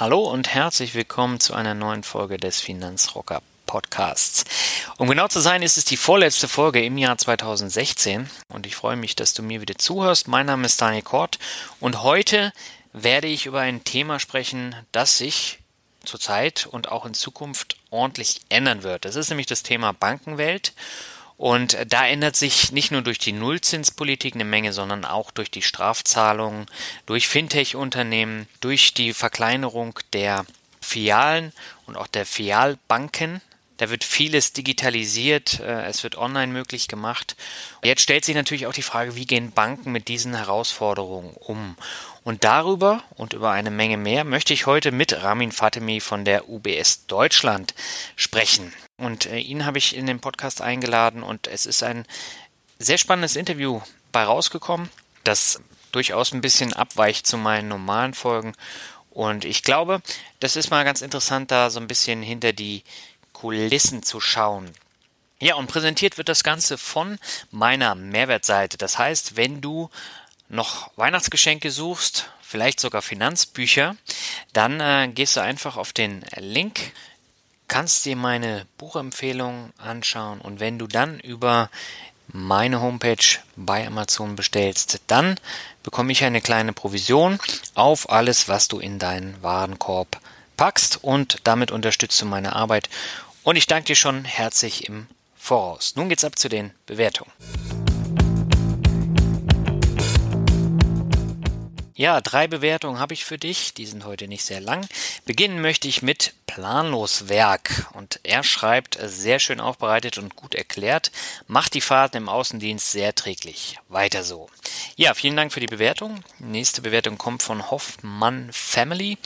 Hallo und herzlich willkommen zu einer neuen Folge des Finanzrocker Podcasts. Um genau zu sein, ist es die vorletzte Folge im Jahr 2016 und ich freue mich, dass du mir wieder zuhörst. Mein Name ist Daniel Kort und heute werde ich über ein Thema sprechen, das sich zurzeit und auch in Zukunft ordentlich ändern wird. Das ist nämlich das Thema Bankenwelt und da ändert sich nicht nur durch die Nullzinspolitik eine Menge, sondern auch durch die Strafzahlungen, durch Fintech-Unternehmen, durch die Verkleinerung der Filialen und auch der Filialbanken. Da wird vieles digitalisiert, äh, es wird online möglich gemacht. Jetzt stellt sich natürlich auch die Frage, wie gehen Banken mit diesen Herausforderungen um? Und darüber und über eine Menge mehr möchte ich heute mit Ramin Fatemi von der UBS Deutschland sprechen. Und äh, ihn habe ich in den Podcast eingeladen und es ist ein sehr spannendes Interview bei rausgekommen, das durchaus ein bisschen abweicht zu meinen normalen Folgen. Und ich glaube, das ist mal ganz interessant, da so ein bisschen hinter die Kulissen zu schauen. Ja, und präsentiert wird das Ganze von meiner Mehrwertseite. Das heißt, wenn du noch Weihnachtsgeschenke suchst, vielleicht sogar Finanzbücher, dann äh, gehst du einfach auf den Link kannst dir meine Buchempfehlung anschauen und wenn du dann über meine Homepage bei Amazon bestellst, dann bekomme ich eine kleine Provision auf alles, was du in deinen Warenkorb packst und damit unterstützt du meine Arbeit und ich danke dir schon herzlich im Voraus. Nun geht's ab zu den Bewertungen. Ja, drei Bewertungen habe ich für dich. Die sind heute nicht sehr lang. Beginnen möchte ich mit Planlos Werk. Und er schreibt, sehr schön aufbereitet und gut erklärt, macht die Fahrten im Außendienst sehr träglich. Weiter so. Ja, vielen Dank für die Bewertung. Nächste Bewertung kommt von Hoffmann Family.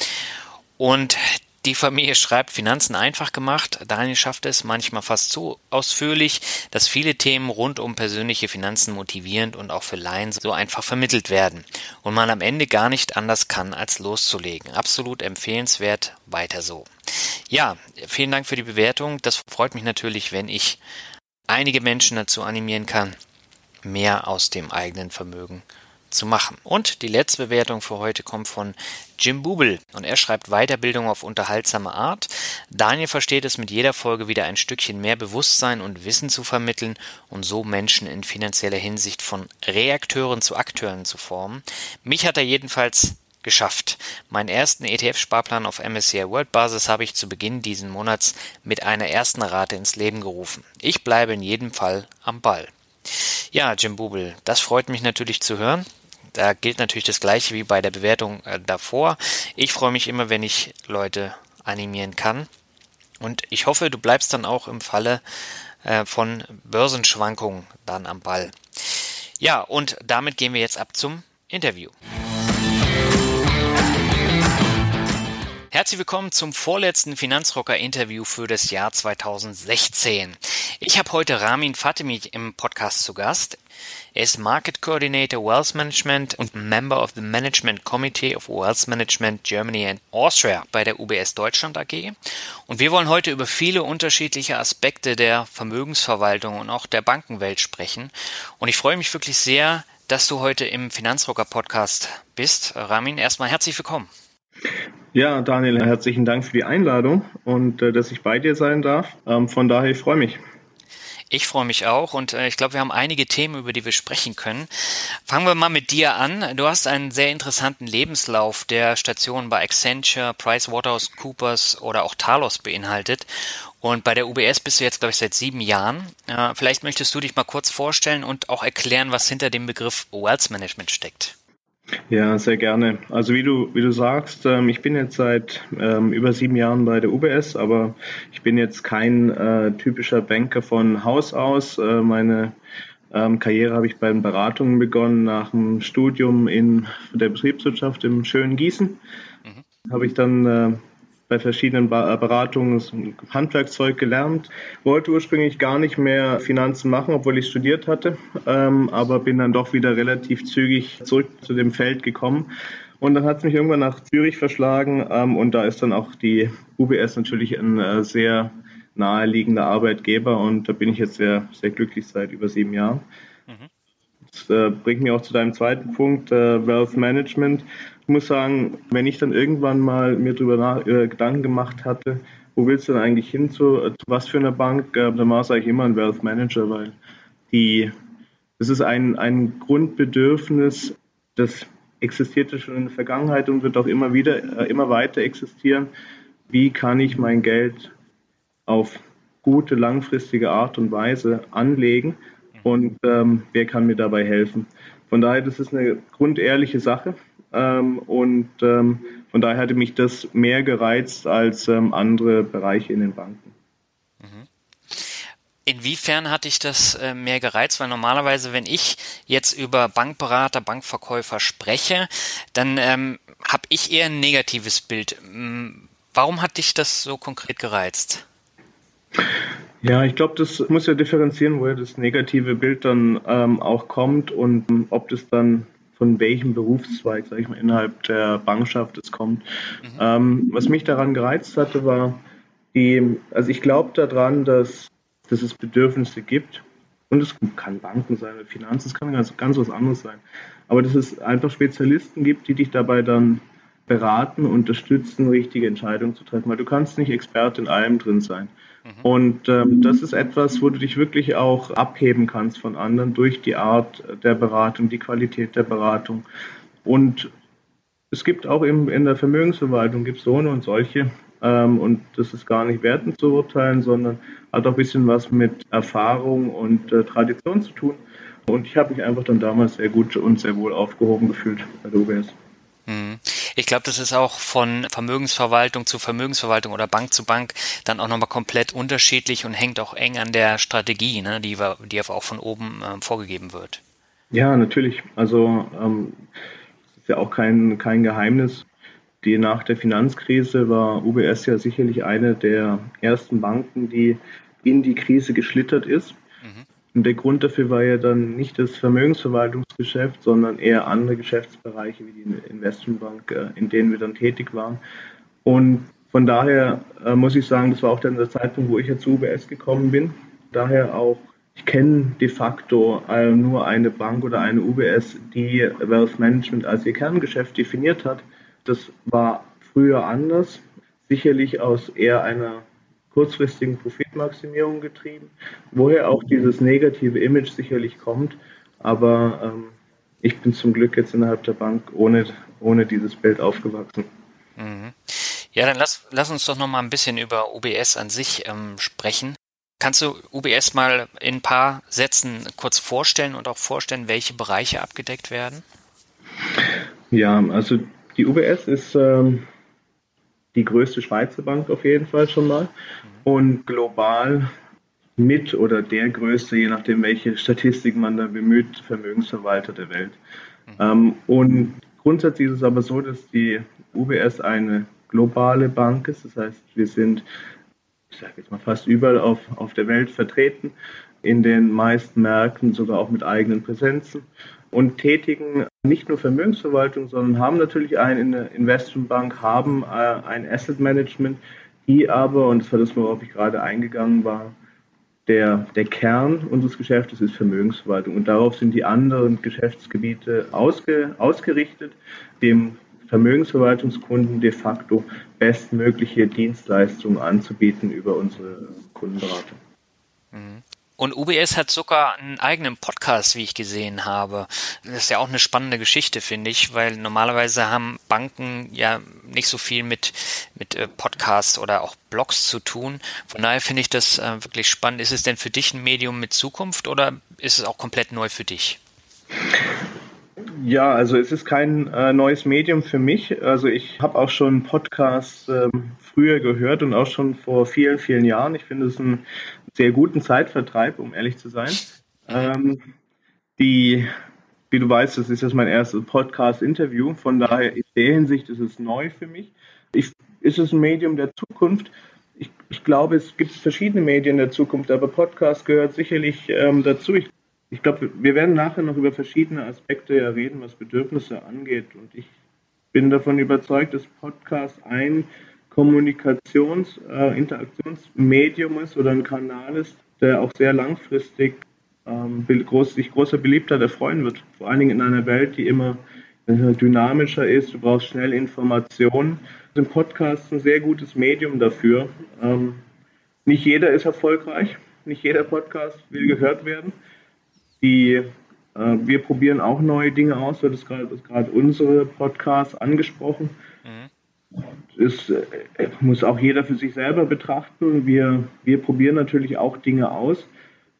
Und die Familie schreibt Finanzen einfach gemacht. Daniel schafft es manchmal fast so ausführlich, dass viele Themen rund um persönliche Finanzen motivierend und auch für Laien so einfach vermittelt werden und man am Ende gar nicht anders kann, als loszulegen. Absolut empfehlenswert, weiter so. Ja, vielen Dank für die Bewertung. Das freut mich natürlich, wenn ich einige Menschen dazu animieren kann, mehr aus dem eigenen Vermögen zu machen. Und die letzte Bewertung für heute kommt von Jim Bubel und er schreibt Weiterbildung auf unterhaltsame Art. Daniel versteht es mit jeder Folge wieder ein Stückchen mehr Bewusstsein und Wissen zu vermitteln und so Menschen in finanzieller Hinsicht von Reakteuren zu Akteuren zu formen. Mich hat er jedenfalls geschafft. Meinen ersten ETF-Sparplan auf MSCI World Basis habe ich zu Beginn diesen Monats mit einer ersten Rate ins Leben gerufen. Ich bleibe in jedem Fall am Ball. Ja, Jim Bubel, das freut mich natürlich zu hören. Da gilt natürlich das gleiche wie bei der Bewertung äh, davor. Ich freue mich immer, wenn ich Leute animieren kann. Und ich hoffe, du bleibst dann auch im Falle äh, von Börsenschwankungen dann am Ball. Ja, und damit gehen wir jetzt ab zum Interview. Herzlich willkommen zum vorletzten Finanzrocker-Interview für das Jahr 2016. Ich habe heute Ramin Fatemi im Podcast zu Gast. Er ist Market Coordinator Wealth Management und Member of the Management Committee of Wealth Management Germany and Austria bei der UBS Deutschland AG. Und wir wollen heute über viele unterschiedliche Aspekte der Vermögensverwaltung und auch der Bankenwelt sprechen. Und ich freue mich wirklich sehr, dass du heute im Finanzrocker Podcast bist. Ramin, erstmal herzlich willkommen. Ja, Daniel, herzlichen Dank für die Einladung und äh, dass ich bei dir sein darf. Ähm, von daher, ich freue mich. Ich freue mich auch und äh, ich glaube, wir haben einige Themen, über die wir sprechen können. Fangen wir mal mit dir an. Du hast einen sehr interessanten Lebenslauf, der Stationen bei Accenture, PricewaterhouseCoopers oder auch Talos beinhaltet. Und bei der UBS bist du jetzt, glaube ich, seit sieben Jahren. Äh, vielleicht möchtest du dich mal kurz vorstellen und auch erklären, was hinter dem Begriff Wealth Management steckt. Ja, sehr gerne. Also wie du, wie du sagst, ähm, ich bin jetzt seit ähm, über sieben Jahren bei der UBS, aber ich bin jetzt kein äh, typischer Banker von Haus aus. Äh, meine ähm, Karriere habe ich bei den Beratungen begonnen nach dem Studium in der Betriebswirtschaft im schönen Gießen. Mhm. Habe ich dann äh, bei verschiedenen äh, Beratungen Handwerkzeug gelernt. Wollte ursprünglich gar nicht mehr Finanzen machen, obwohl ich studiert hatte, ähm, aber bin dann doch wieder relativ zügig zurück zu dem Feld gekommen. Und dann hat es mich irgendwann nach Zürich verschlagen ähm, und da ist dann auch die UBS natürlich ein äh, sehr naheliegender Arbeitgeber und da bin ich jetzt sehr, sehr glücklich seit über sieben Jahren. Mhm. Das äh, bringt mich auch zu deinem zweiten Punkt, äh, Wealth Management. Ich muss sagen, wenn ich dann irgendwann mal mir darüber äh, Gedanken gemacht hatte, wo willst du denn eigentlich hin zu, zu was für eine Bank, äh, dann war es eigentlich immer ein Wealth Manager, weil die, das ist ein, ein Grundbedürfnis, das existierte schon in der Vergangenheit und wird auch immer wieder, äh, immer weiter existieren. Wie kann ich mein Geld auf gute, langfristige Art und Weise anlegen und ähm, wer kann mir dabei helfen? Von daher, das ist eine grundehrliche Sache ähm, und ähm, von daher hatte mich das mehr gereizt als ähm, andere Bereiche in den Banken. Mhm. Inwiefern hatte ich das äh, mehr gereizt? Weil normalerweise, wenn ich jetzt über Bankberater, Bankverkäufer spreche, dann ähm, habe ich eher ein negatives Bild. Warum hat dich das so konkret gereizt? Ja, ich glaube, das muss ja differenzieren, woher das negative Bild dann ähm, auch kommt und ob das dann von welchem Berufszweig, sage ich mal, innerhalb der Bankschaft es kommt. Mhm. Ähm, was mich daran gereizt hatte, war die, also ich glaube daran, dass, dass es Bedürfnisse gibt. Und es kann Banken sein, Finanzen, es kann ganz, ganz was anderes sein. Aber dass es einfach Spezialisten gibt, die dich dabei dann beraten, unterstützen, richtige Entscheidungen zu treffen. Weil du kannst nicht Experte in allem drin sein. Mhm. Und ähm, das ist etwas, wo du dich wirklich auch abheben kannst von anderen durch die Art der Beratung, die Qualität der Beratung. Und es gibt auch im, in der Vermögensverwaltung gibt so eine und solche. Ähm, und das ist gar nicht wertend zu urteilen, sondern hat auch ein bisschen was mit Erfahrung und äh, Tradition zu tun. Und ich habe mich einfach dann damals sehr gut und sehr wohl aufgehoben gefühlt bei der UBS. Mhm. Ich glaube, das ist auch von Vermögensverwaltung zu Vermögensverwaltung oder Bank zu Bank dann auch nochmal komplett unterschiedlich und hängt auch eng an der Strategie, ne, die, die auch von oben ähm, vorgegeben wird. Ja, natürlich. Also ähm, ist ja auch kein, kein Geheimnis. Die nach der Finanzkrise war UBS ja sicherlich eine der ersten Banken, die in die Krise geschlittert ist. Und der Grund dafür war ja dann nicht das Vermögensverwaltungsgeschäft, sondern eher andere Geschäftsbereiche wie die Investmentbank, äh, in denen wir dann tätig waren. Und von daher äh, muss ich sagen, das war auch dann der Zeitpunkt, wo ich ja zu UBS gekommen bin. Daher auch, ich kenne de facto äh, nur eine Bank oder eine UBS, die Wealth Management als ihr Kerngeschäft definiert hat. Das war früher anders, sicherlich aus eher einer kurzfristigen Profitmaximierung getrieben, woher auch dieses negative Image sicherlich kommt. Aber ähm, ich bin zum Glück jetzt innerhalb der Bank ohne, ohne dieses Bild aufgewachsen. Mhm. Ja, dann lass, lass uns doch noch mal ein bisschen über UBS an sich ähm, sprechen. Kannst du UBS mal in ein paar Sätzen kurz vorstellen und auch vorstellen, welche Bereiche abgedeckt werden? Ja, also die UBS ist ähm, die größte Schweizer Bank auf jeden Fall schon mal und global mit oder der größte, je nachdem, welche Statistik man da bemüht, Vermögensverwalter der Welt. Ähm, und grundsätzlich ist es aber so, dass die UBS eine globale Bank ist. Das heißt, wir sind, ich sage jetzt mal, fast überall auf, auf der Welt vertreten, in den meisten Märkten sogar auch mit eigenen Präsenzen und tätigen nicht nur Vermögensverwaltung, sondern haben natürlich eine Investmentbank, haben äh, ein Asset Management, die aber, und das war das, worauf ich gerade eingegangen war, der, der Kern unseres Geschäftes ist Vermögensverwaltung und darauf sind die anderen Geschäftsgebiete ausge, ausgerichtet, dem Vermögensverwaltungskunden de facto bestmögliche Dienstleistungen anzubieten über unsere Kundenberatung. Und UBS hat sogar einen eigenen Podcast, wie ich gesehen habe. Das ist ja auch eine spannende Geschichte, finde ich, weil normalerweise haben Banken ja nicht so viel mit, mit äh, Podcasts oder auch Blogs zu tun. Von daher finde ich das äh, wirklich spannend. Ist es denn für dich ein Medium mit Zukunft oder ist es auch komplett neu für dich? Ja, also es ist kein äh, neues Medium für mich. Also ich habe auch schon Podcasts ähm, früher gehört und auch schon vor vielen, vielen Jahren. Ich finde es einen sehr guten Zeitvertreib, um ehrlich zu sein. Ähm, die, wie du weißt, das ist jetzt mein erstes Podcast-Interview. Von daher in der Hinsicht ist es neu für mich. Ich, ist es ein Medium der Zukunft? Ich, ich glaube, es gibt verschiedene Medien der Zukunft, aber Podcast gehört sicherlich ähm, dazu. Ich ich glaube, wir werden nachher noch über verschiedene Aspekte ja reden, was Bedürfnisse angeht. Und ich bin davon überzeugt, dass Podcast ein Kommunikations-, äh, Interaktionsmedium ist oder ein Kanal ist, der auch sehr langfristig ähm, groß, sich großer Beliebtheit erfreuen wird. Vor allen Dingen in einer Welt, die immer äh, dynamischer ist. Du brauchst schnell Informationen. Ein Podcast ist ein sehr gutes Medium dafür. Ähm, nicht jeder ist erfolgreich. Nicht jeder Podcast will gehört werden. Die, äh, wir probieren auch neue Dinge aus. Du hattest gerade unsere Podcasts angesprochen. Mhm. Das äh, muss auch jeder für sich selber betrachten. Wir, wir probieren natürlich auch Dinge aus.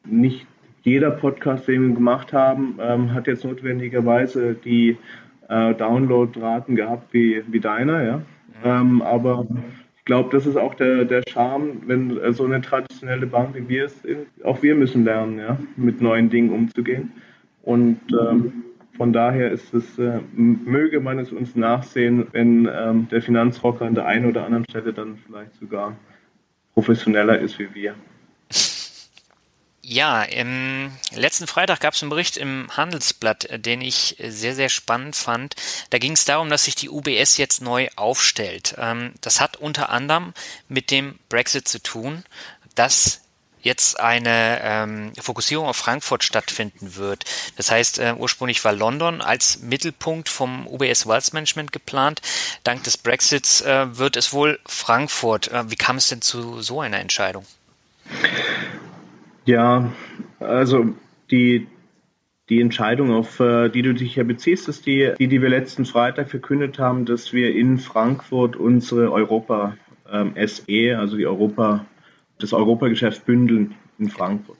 Nicht jeder Podcast, den wir gemacht haben, ähm, hat jetzt notwendigerweise die äh, Downloadraten gehabt wie, wie deiner, ja. Mhm. Ähm, aber ich glaube, das ist auch der, der Charme, wenn äh, so eine traditionelle Bank wie wir es sind. Auch wir müssen lernen, ja, mit neuen Dingen umzugehen. Und ähm, von daher ist es, äh, möge man es uns nachsehen, wenn ähm, der Finanzrocker an der einen oder anderen Stelle dann vielleicht sogar professioneller ist wie wir. Ja, im letzten Freitag gab es einen Bericht im Handelsblatt, äh, den ich sehr, sehr spannend fand. Da ging es darum, dass sich die UBS jetzt neu aufstellt. Ähm, das hat unter anderem mit dem Brexit zu tun, dass jetzt eine ähm, Fokussierung auf Frankfurt stattfinden wird. Das heißt, äh, ursprünglich war London als Mittelpunkt vom UBS Wealth Management geplant. Dank des Brexits äh, wird es wohl Frankfurt. Äh, wie kam es denn zu so einer Entscheidung? Ja, also die, die Entscheidung, auf äh, die du dich ja beziehst, ist die, die, die wir letzten Freitag verkündet haben, dass wir in Frankfurt unsere Europa ähm, SE, also die Europa, das Europageschäft bündeln in Frankfurt.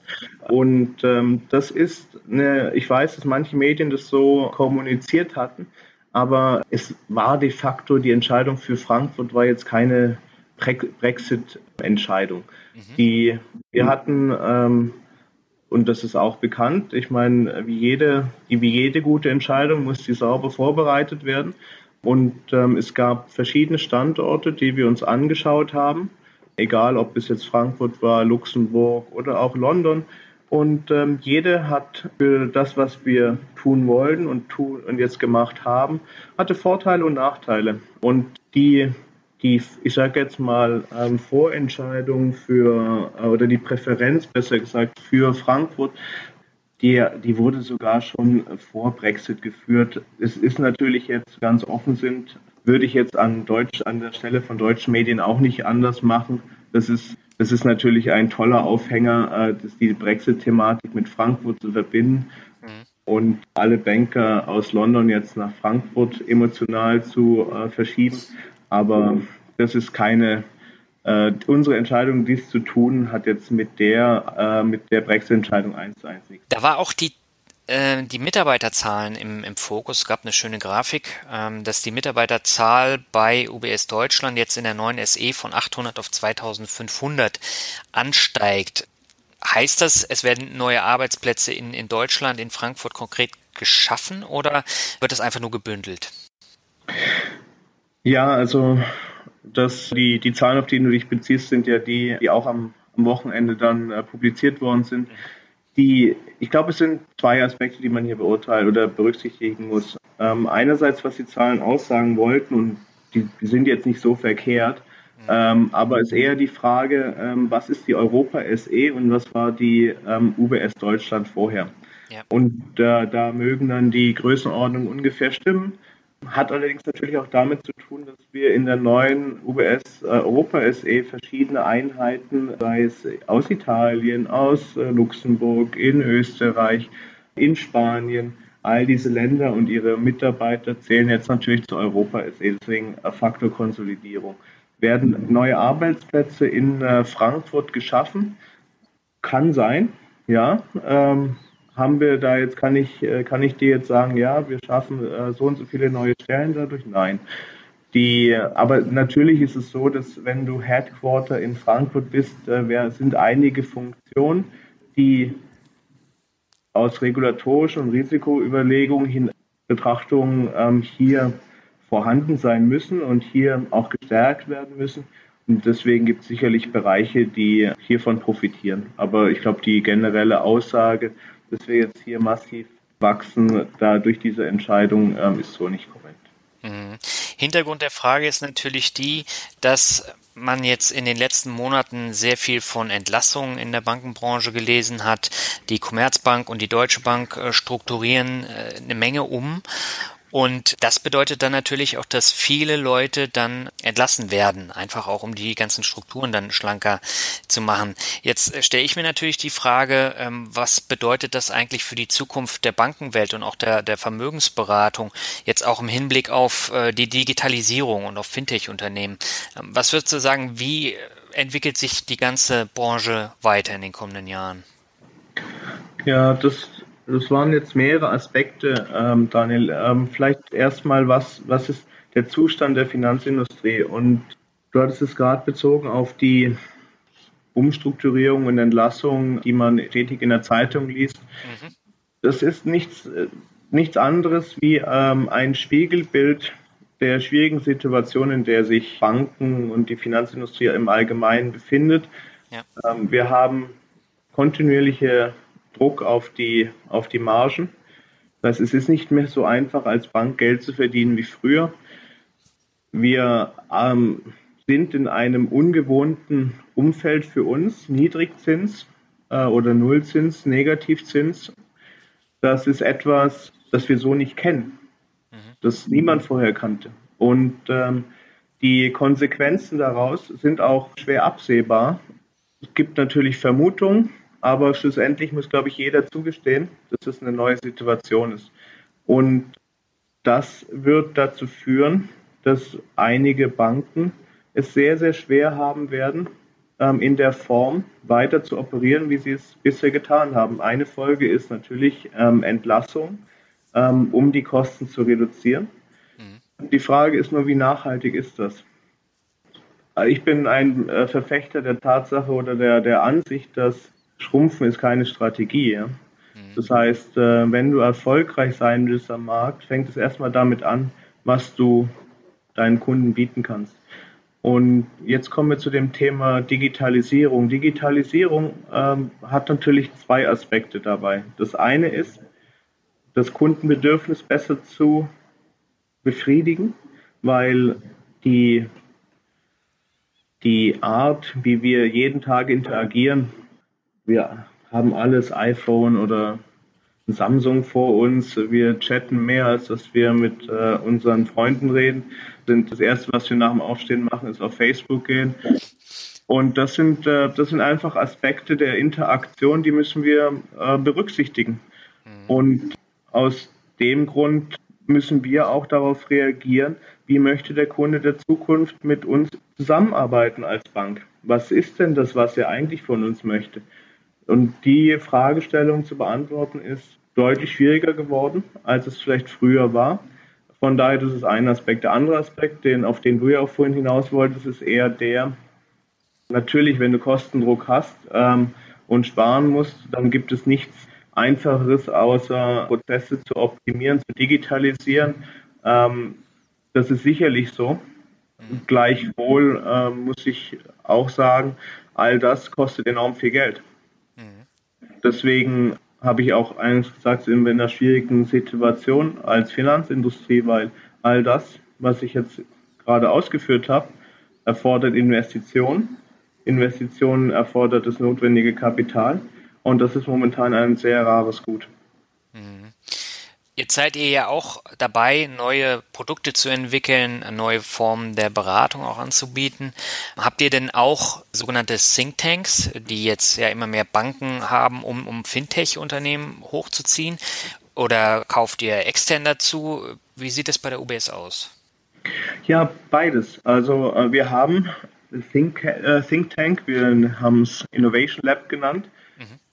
Und ähm, das ist eine, ich weiß, dass manche Medien das so kommuniziert hatten, aber es war de facto die Entscheidung für Frankfurt war jetzt keine Brexit-Entscheidung. Mhm. Die wir hatten, ähm, und das ist auch bekannt, ich meine, wie jede, wie jede gute Entscheidung muss die sauber vorbereitet werden. Und ähm, es gab verschiedene Standorte, die wir uns angeschaut haben, egal ob es jetzt Frankfurt war, Luxemburg oder auch London. Und ähm, jede hat für das, was wir tun wollten und, tun, und jetzt gemacht haben, hatte Vorteile und Nachteile. Und die die, ich sage jetzt mal, ähm, Vorentscheidung für, äh, oder die Präferenz besser gesagt für Frankfurt, die, die wurde sogar schon vor Brexit geführt. Es ist natürlich jetzt ganz offen sind, würde ich jetzt an Deutsch, an der Stelle von deutschen Medien auch nicht anders machen. Das ist, das ist natürlich ein toller Aufhänger, äh, das, die Brexit-Thematik mit Frankfurt zu verbinden. Mhm. Und alle Banker aus London jetzt nach Frankfurt emotional zu äh, verschieben. Aber das ist keine, äh, unsere Entscheidung, dies zu tun, hat jetzt mit der, äh, mit der Brexit-Entscheidung eins zu eins nichts. Da war auch die äh, die Mitarbeiterzahlen im, im Fokus. Es gab eine schöne Grafik, ähm, dass die Mitarbeiterzahl bei UBS Deutschland jetzt in der neuen SE von 800 auf 2500 ansteigt. Heißt das, es werden neue Arbeitsplätze in, in Deutschland, in Frankfurt konkret geschaffen oder wird das einfach nur gebündelt? Ja, also das, die, die Zahlen, auf die du dich beziehst, sind ja die, die auch am, am Wochenende dann äh, publiziert worden sind. Die, ich glaube, es sind zwei Aspekte, die man hier beurteilen oder berücksichtigen muss. Ähm, einerseits, was die Zahlen aussagen wollten, und die, die sind jetzt nicht so verkehrt, ähm, aber es ist eher die Frage, ähm, was ist die Europa SE und was war die ähm, UBS Deutschland vorher? Ja. Und äh, da mögen dann die Größenordnungen ungefähr stimmen. Hat allerdings natürlich auch damit zu tun, dass wir in der neuen UBS äh, Europa SE verschiedene Einheiten, sei es aus Italien, aus äh, Luxemburg, in Österreich, in Spanien, all diese Länder und ihre Mitarbeiter zählen jetzt natürlich zu Europa SE, deswegen Faktor Konsolidierung. Werden neue Arbeitsplätze in äh, Frankfurt geschaffen? Kann sein, ja. Ähm, haben wir da jetzt, kann ich, äh, kann ich dir jetzt sagen, ja, wir schaffen äh, so und so viele neue Stellen dadurch? Nein. Die, aber natürlich ist es so, dass wenn du Headquarter in Frankfurt bist, äh, sind einige Funktionen, die aus regulatorischen und Risikoüberlegungen hin Betrachtungen ähm, hier vorhanden sein müssen und hier auch gestärkt werden müssen. Und deswegen gibt es sicherlich Bereiche, die hiervon profitieren. Aber ich glaube, die generelle Aussage, dass wir jetzt hier massiv wachsen, da durch diese Entscheidung ähm, ist so nicht korrekt. Mhm. Hintergrund der Frage ist natürlich die, dass man jetzt in den letzten Monaten sehr viel von Entlassungen in der Bankenbranche gelesen hat. Die Commerzbank und die Deutsche Bank äh, strukturieren äh, eine Menge um. Und das bedeutet dann natürlich auch, dass viele Leute dann entlassen werden, einfach auch um die ganzen Strukturen dann schlanker zu machen. Jetzt äh, stelle ich mir natürlich die Frage, ähm, was bedeutet das eigentlich für die Zukunft der Bankenwelt und auch der, der Vermögensberatung, jetzt auch im Hinblick auf äh, die Digitalisierung und auf Fintech-Unternehmen. Ähm, was würdest du sagen, wie entwickelt sich die ganze Branche weiter in den kommenden Jahren? Ja, das das waren jetzt mehrere Aspekte, ähm, Daniel. Ähm, vielleicht erstmal, was, was ist der Zustand der Finanzindustrie? Und du hattest es gerade bezogen auf die Umstrukturierung und Entlassung, die man stetig in der Zeitung liest. Mhm. Das ist nichts, nichts anderes wie ähm, ein Spiegelbild der schwierigen Situation, in der sich Banken und die Finanzindustrie im Allgemeinen befindet. Ja. Ähm, wir haben kontinuierliche Druck auf die, auf die Margen. Das heißt, es ist nicht mehr so einfach, als Bank Geld zu verdienen wie früher. Wir ähm, sind in einem ungewohnten Umfeld für uns, Niedrigzins äh, oder Nullzins, Negativzins. Das ist etwas, das wir so nicht kennen, mhm. das niemand vorher kannte. Und ähm, die Konsequenzen daraus sind auch schwer absehbar. Es gibt natürlich Vermutungen, aber schlussendlich muss, glaube ich, jeder zugestehen, dass es eine neue Situation ist. Und das wird dazu führen, dass einige Banken es sehr, sehr schwer haben werden, ähm, in der Form weiter zu operieren, wie sie es bisher getan haben. Eine Folge ist natürlich ähm, Entlassung, ähm, um die Kosten zu reduzieren. Mhm. Die Frage ist nur, wie nachhaltig ist das? Ich bin ein äh, Verfechter der Tatsache oder der, der Ansicht, dass Schrumpfen ist keine Strategie. Ja? Mhm. Das heißt, äh, wenn du erfolgreich sein willst am Markt, fängt es erstmal damit an, was du deinen Kunden bieten kannst. Und jetzt kommen wir zu dem Thema Digitalisierung. Digitalisierung ähm, hat natürlich zwei Aspekte dabei. Das eine ist, das Kundenbedürfnis besser zu befriedigen, weil die, die Art, wie wir jeden Tag interagieren, wir haben alles iPhone oder Samsung vor uns. Wir chatten mehr, als dass wir mit äh, unseren Freunden reden. Das erste, was wir nach dem Aufstehen machen, ist auf Facebook gehen. Und das sind, äh, das sind einfach Aspekte der Interaktion, die müssen wir äh, berücksichtigen. Mhm. Und aus dem Grund müssen wir auch darauf reagieren, wie möchte der Kunde der Zukunft mit uns zusammenarbeiten als Bank? Was ist denn das, was er eigentlich von uns möchte? Und die Fragestellung zu beantworten ist deutlich schwieriger geworden, als es vielleicht früher war. Von daher, das ist ein Aspekt. Der andere Aspekt, den, auf den du ja auch vorhin hinaus wolltest, ist eher der, natürlich, wenn du Kostendruck hast ähm, und sparen musst, dann gibt es nichts Einfacheres, außer Prozesse zu optimieren, zu digitalisieren. Ähm, das ist sicherlich so. Gleichwohl äh, muss ich auch sagen, all das kostet enorm viel Geld. Deswegen habe ich auch eines gesagt, in einer schwierigen Situation als Finanzindustrie, weil all das, was ich jetzt gerade ausgeführt habe, erfordert Investitionen. Investitionen erfordert das notwendige Kapital und das ist momentan ein sehr rares Gut. Jetzt seid ihr ja auch dabei, neue Produkte zu entwickeln, neue Formen der Beratung auch anzubieten. Habt ihr denn auch sogenannte Thinktanks, die jetzt ja immer mehr Banken haben, um, um Fintech-Unternehmen hochzuziehen? Oder kauft ihr extern dazu? Wie sieht es bei der UBS aus? Ja, beides. Also äh, wir haben Think, äh, Think Tank, wir haben es Innovation Lab genannt.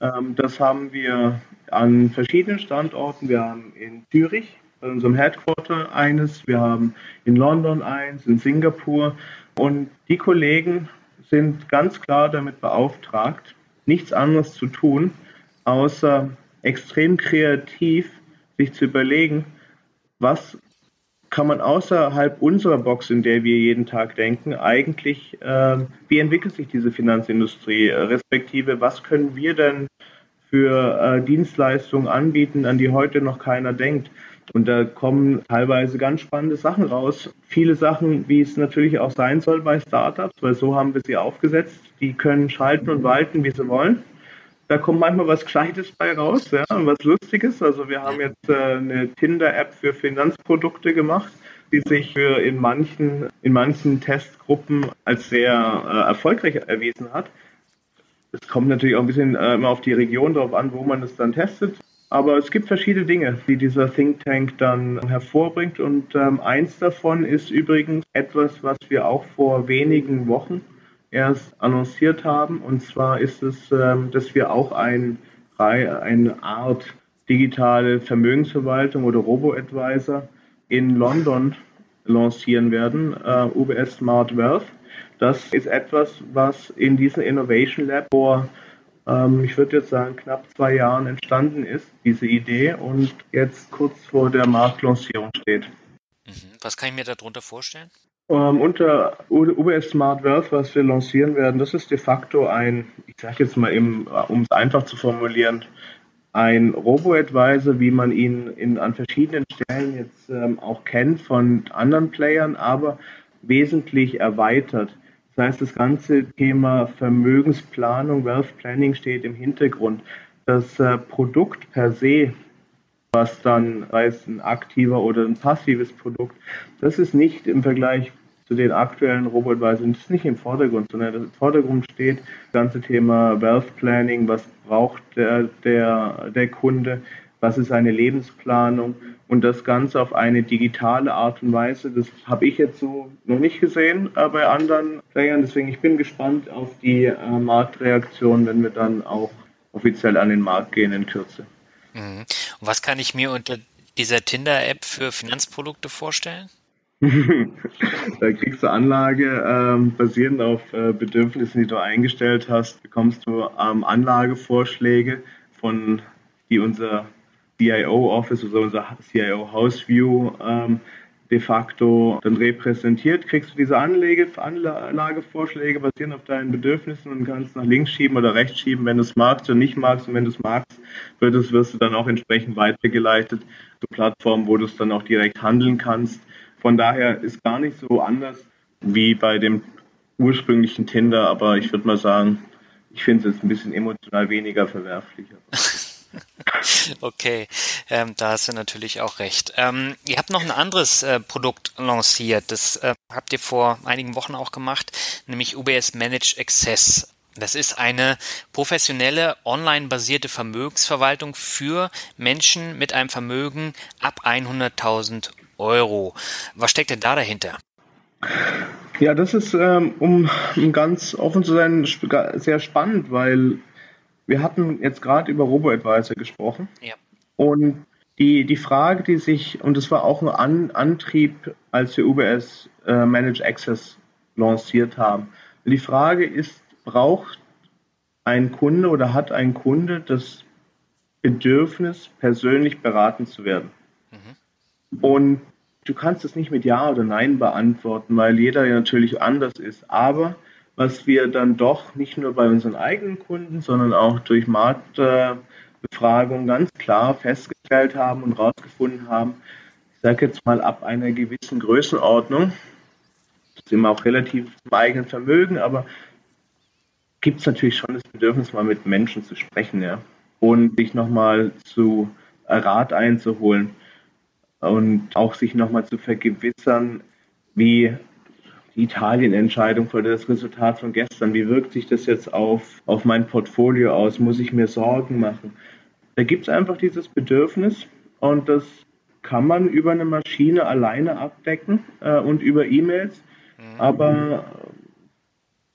Ähm, das haben wir an verschiedenen Standorten. Wir haben in Zürich, bei unserem Headquarter eines, wir haben in London eins, in Singapur. Und die Kollegen sind ganz klar damit beauftragt, nichts anderes zu tun, außer extrem kreativ sich zu überlegen, was kann man außerhalb unserer Box, in der wir jeden Tag denken, eigentlich, äh, wie entwickelt sich diese Finanzindustrie, respektive was können wir denn für äh, Dienstleistungen anbieten, an die heute noch keiner denkt. Und da kommen teilweise ganz spannende Sachen raus. Viele Sachen, wie es natürlich auch sein soll bei Startups, weil so haben wir sie aufgesetzt. Die können schalten und walten, wie sie wollen. Da kommt manchmal was Gescheites bei raus, ja, und was Lustiges. Also wir haben jetzt äh, eine Tinder-App für Finanzprodukte gemacht, die sich für in manchen, in manchen Testgruppen als sehr äh, erfolgreich erwiesen hat. Es kommt natürlich auch ein bisschen äh, immer auf die Region drauf an, wo man es dann testet. Aber es gibt verschiedene Dinge, die dieser Think Tank dann hervorbringt. Und ähm, eins davon ist übrigens etwas, was wir auch vor wenigen Wochen erst annonciert haben. Und zwar ist es, ähm, dass wir auch ein, eine Art digitale Vermögensverwaltung oder Robo-Advisor in London lancieren werden, äh, UBS Smart Wealth. Das ist etwas, was in diesem Innovation Lab vor, ähm, ich würde jetzt sagen, knapp zwei Jahren entstanden ist, diese Idee, und jetzt kurz vor der Marktlancierung steht. Mhm. Was kann ich mir darunter vorstellen? Ähm, unter UBS Smart Wealth, was wir lancieren werden, das ist de facto ein, ich sage jetzt mal eben, um es einfach zu formulieren, ein Robo-Advisor, wie man ihn in, an verschiedenen Stellen jetzt ähm, auch kennt von anderen Playern, aber wesentlich erweitert. Das heißt, das ganze Thema Vermögensplanung, Wealth Planning steht im Hintergrund. Das äh, Produkt per se, was dann, sei ein aktiver oder ein passives Produkt, das ist nicht im Vergleich zu den aktuellen Robotweisen, ist nicht im Vordergrund, sondern im Vordergrund steht das ganze Thema Wealth Planning, was braucht der, der, der Kunde, was ist eine Lebensplanung und das Ganze auf eine digitale Art und Weise. Das habe ich jetzt so noch nicht gesehen äh, bei anderen Playern. Deswegen ich bin gespannt auf die äh, Marktreaktion, wenn wir dann auch offiziell an den Markt gehen in Kürze. Mhm. Und was kann ich mir unter dieser Tinder-App für Finanzprodukte vorstellen? da kriegst du Anlage ähm, basierend auf äh, Bedürfnissen, die du eingestellt hast, bekommst du ähm, Anlagevorschläge von die unser CIO Office, also unser CIO House View ähm, de facto dann repräsentiert, kriegst du diese Anlage, Anlagevorschläge basierend auf deinen Bedürfnissen und kannst nach links schieben oder rechts schieben, wenn du es magst oder nicht magst. Und wenn du es magst, wirst, wirst du dann auch entsprechend weitergeleitet zu Plattformen, wo du es dann auch direkt handeln kannst. Von daher ist gar nicht so anders wie bei dem ursprünglichen Tinder, aber ich würde mal sagen, ich finde es jetzt ein bisschen emotional weniger verwerflich. Okay, ähm, da hast du natürlich auch recht. Ähm, ihr habt noch ein anderes äh, Produkt lanciert, das äh, habt ihr vor einigen Wochen auch gemacht, nämlich UBS Managed Access. Das ist eine professionelle, online-basierte Vermögensverwaltung für Menschen mit einem Vermögen ab 100.000 Euro. Was steckt denn da dahinter? Ja, das ist, ähm, um, um ganz offen zu sein, sehr spannend, weil wir hatten jetzt gerade über Robo-Advisor gesprochen. Ja. Und die, die Frage, die sich, und das war auch ein An Antrieb, als wir UBS äh, Managed Access lanciert haben. Die Frage ist, braucht ein Kunde oder hat ein Kunde das Bedürfnis, persönlich beraten zu werden? Mhm. Und du kannst es nicht mit Ja oder Nein beantworten, weil jeder ja natürlich anders ist. Aber was wir dann doch nicht nur bei unseren eigenen Kunden, sondern auch durch Marktbefragungen ganz klar festgestellt haben und herausgefunden haben, ich sage jetzt mal ab einer gewissen Größenordnung, das sind wir auch relativ im eigenen Vermögen, aber gibt es natürlich schon das Bedürfnis, mal mit Menschen zu sprechen, ja, und sich nochmal zu Rat einzuholen. Und auch sich nochmal zu vergewissern, wie die Italien-Entscheidung für das Resultat von gestern, wie wirkt sich das jetzt auf, auf mein Portfolio aus? Muss ich mir Sorgen machen? Da gibt es einfach dieses Bedürfnis und das kann man über eine Maschine alleine abdecken äh, und über E-Mails. Mhm. Aber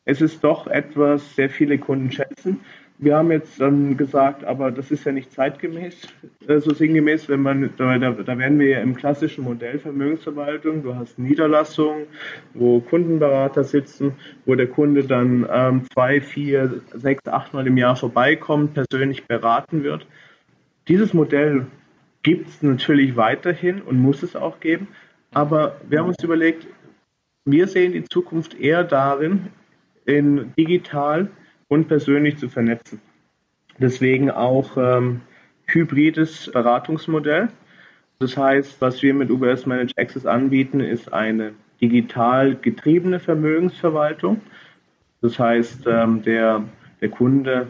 es ist doch etwas, sehr viele Kunden schätzen. Wir haben jetzt dann gesagt, aber das ist ja nicht zeitgemäß, äh, so sinngemäß, wenn man, da, da werden wir ja im klassischen Modell Vermögensverwaltung, du hast Niederlassungen, wo Kundenberater sitzen, wo der Kunde dann ähm, zwei, vier, sechs, achtmal im Jahr vorbeikommt, persönlich beraten wird. Dieses Modell gibt es natürlich weiterhin und muss es auch geben, aber wir haben uns überlegt, wir sehen die Zukunft eher darin, in digital und persönlich zu vernetzen. Deswegen auch ähm, hybrides Beratungsmodell. Das heißt, was wir mit UBS Managed Access anbieten, ist eine digital getriebene Vermögensverwaltung. Das heißt, ähm, der, der Kunde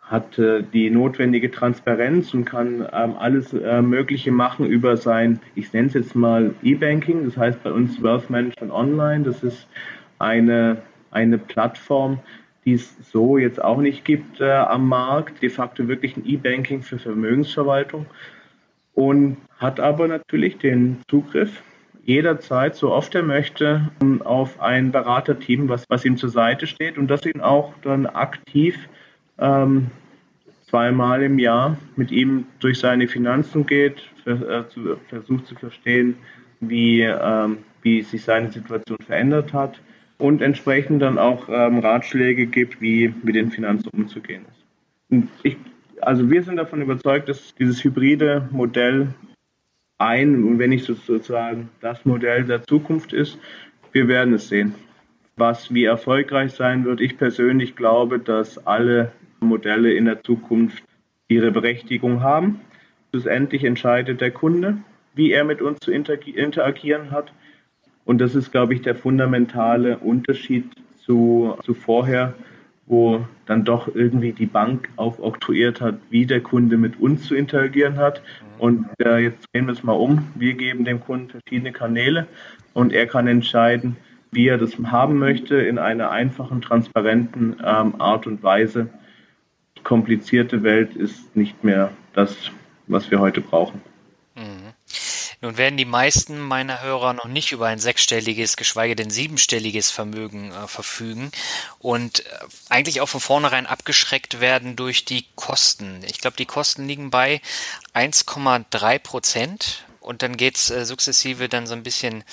hat äh, die notwendige Transparenz und kann ähm, alles äh, Mögliche machen über sein, ich nenne es jetzt mal E-Banking, das heißt bei uns Wealth Management Online. Das ist eine, eine Plattform, die es so jetzt auch nicht gibt äh, am Markt, de facto wirklich ein E-Banking für Vermögensverwaltung. Und hat aber natürlich den Zugriff jederzeit, so oft er möchte, auf ein Beraterteam, was, was ihm zur Seite steht und das ihn auch dann aktiv ähm, zweimal im Jahr mit ihm durch seine Finanzen geht, äh, versucht zu verstehen, wie, ähm, wie sich seine Situation verändert hat und entsprechend dann auch ähm, Ratschläge gibt, wie mit den Finanzen umzugehen ist. Und ich, also wir sind davon überzeugt, dass dieses hybride Modell ein und wenn nicht sozusagen das Modell der Zukunft ist, wir werden es sehen. Was wie erfolgreich sein wird, ich persönlich glaube, dass alle Modelle in der Zukunft ihre Berechtigung haben. Schlussendlich entscheidet der Kunde, wie er mit uns zu interagieren hat. Und das ist, glaube ich, der fundamentale Unterschied zu, zu vorher, wo dann doch irgendwie die Bank aufoktroyiert hat, wie der Kunde mit uns zu interagieren hat. Und äh, jetzt drehen wir es mal um. Wir geben dem Kunden verschiedene Kanäle und er kann entscheiden, wie er das haben möchte, in einer einfachen, transparenten ähm, Art und Weise. Komplizierte Welt ist nicht mehr das, was wir heute brauchen. Nun werden die meisten meiner Hörer noch nicht über ein sechsstelliges, geschweige denn siebenstelliges Vermögen äh, verfügen und äh, eigentlich auch von vornherein abgeschreckt werden durch die Kosten. Ich glaube, die Kosten liegen bei 1,3 Prozent und dann geht's äh, sukzessive dann so ein bisschen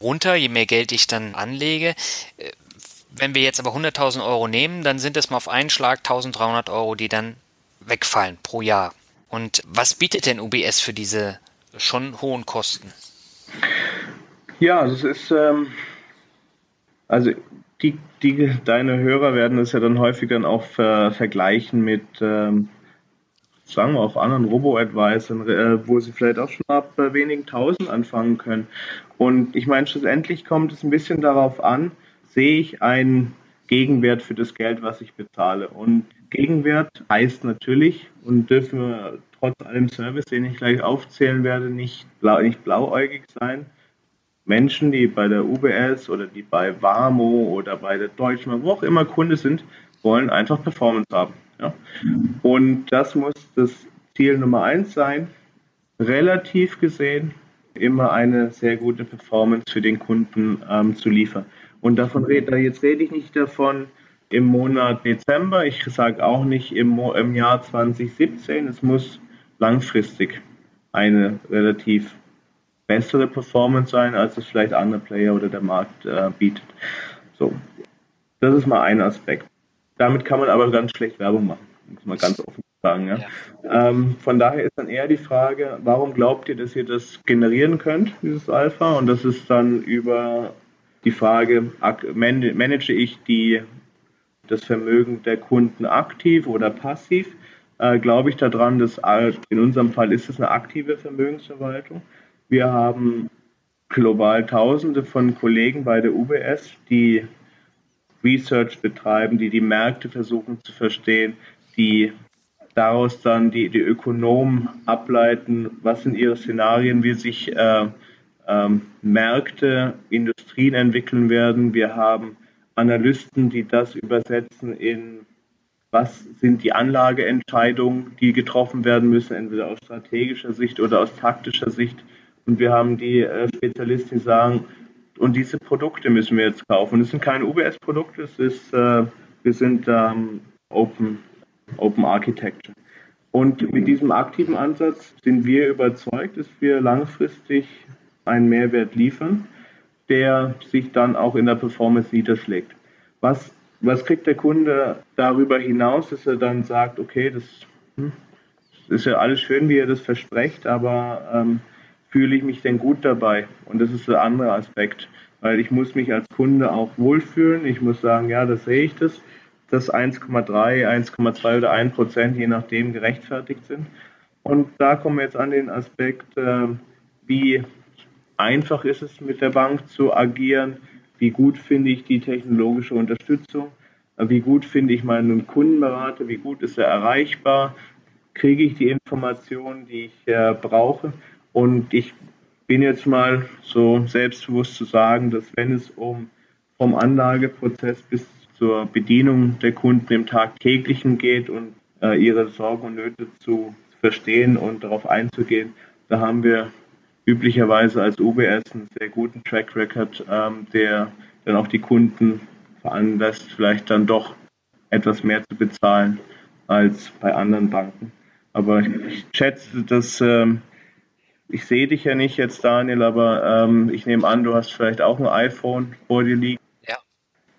runter, je mehr Geld ich dann anlege. Äh, wenn wir jetzt aber 100.000 Euro nehmen, dann sind es mal auf einen Schlag 1.300 Euro, die dann wegfallen pro Jahr. Und was bietet denn UBS für diese schon hohen Kosten. Ja, also es ist, ähm, also die, die, deine Hörer werden es ja dann häufig dann auch ver, vergleichen mit, ähm, sagen wir auch anderen Robo-Advisern, äh, wo sie vielleicht auch schon ab äh, wenigen Tausend anfangen können. Und ich meine, schlussendlich kommt es ein bisschen darauf an, sehe ich einen Gegenwert für das Geld, was ich bezahle. Und Gegenwert heißt natürlich und dürfen wir trotz allem Service, den ich gleich aufzählen werde, nicht, blau, nicht blauäugig sein. Menschen, die bei der UBS oder die bei Warmo oder bei der Deutschen, wo auch immer Kunde sind, wollen einfach Performance haben. Ja? Und das muss das Ziel Nummer eins sein. Relativ gesehen immer eine sehr gute Performance für den Kunden ähm, zu liefern. Und davon rede jetzt rede ich nicht davon, im Monat Dezember. Ich sage auch nicht im, im Jahr 2017. Es muss langfristig eine relativ bessere Performance sein, als es vielleicht andere Player oder der Markt äh, bietet. So, das ist mal ein Aspekt. Damit kann man aber ganz schlecht Werbung machen, muss man ganz offen sagen. Ja? ja. Ähm, von daher ist dann eher die Frage, warum glaubt ihr, dass ihr das generieren könnt, dieses Alpha? Und das ist dann über die Frage, manage ich die das Vermögen der Kunden aktiv oder passiv, äh, glaube ich daran, dass in unserem Fall ist es eine aktive Vermögensverwaltung. Wir haben global Tausende von Kollegen bei der UBS, die Research betreiben, die die Märkte versuchen zu verstehen, die daraus dann die, die Ökonomen ableiten, was sind ihre Szenarien, wie sich äh, ähm, Märkte, Industrien entwickeln werden. Wir haben Analysten, die das übersetzen in was sind die Anlageentscheidungen, die getroffen werden müssen, entweder aus strategischer Sicht oder aus taktischer Sicht. Und wir haben die äh, Spezialisten, die sagen, und diese Produkte müssen wir jetzt kaufen. Es sind keine UBS-Produkte, äh, wir sind ähm, Open, Open Architecture. Und mit diesem aktiven Ansatz sind wir überzeugt, dass wir langfristig einen Mehrwert liefern, der sich dann auch in der Performance niederschlägt. Was, was kriegt der Kunde darüber hinaus, dass er dann sagt, okay, das, ist ja alles schön, wie er das verspricht, aber ähm, fühle ich mich denn gut dabei? Und das ist der andere Aspekt, weil ich muss mich als Kunde auch wohlfühlen. Ich muss sagen, ja, das sehe ich das, dass 1,3, 1,2 oder 1 Prozent, je nachdem, gerechtfertigt sind. Und da kommen wir jetzt an den Aspekt, äh, wie einfach ist es mit der Bank zu agieren, wie gut finde ich die technologische Unterstützung, wie gut finde ich meinen Kundenberater, wie gut ist er erreichbar, kriege ich die Informationen, die ich äh, brauche. Und ich bin jetzt mal so selbstbewusst zu sagen, dass wenn es um vom Anlageprozess bis zur Bedienung der Kunden im tagtäglichen geht und äh, ihre Sorgen und Nöte zu verstehen und darauf einzugehen, da haben wir üblicherweise als UBS einen sehr guten Track Record, ähm, der dann auch die Kunden veranlasst, vielleicht dann doch etwas mehr zu bezahlen als bei anderen Banken. Aber ich, ich schätze, dass ähm, ich sehe dich ja nicht jetzt, Daniel, aber ähm, ich nehme an, du hast vielleicht auch ein iPhone vor dir liegen. Ja.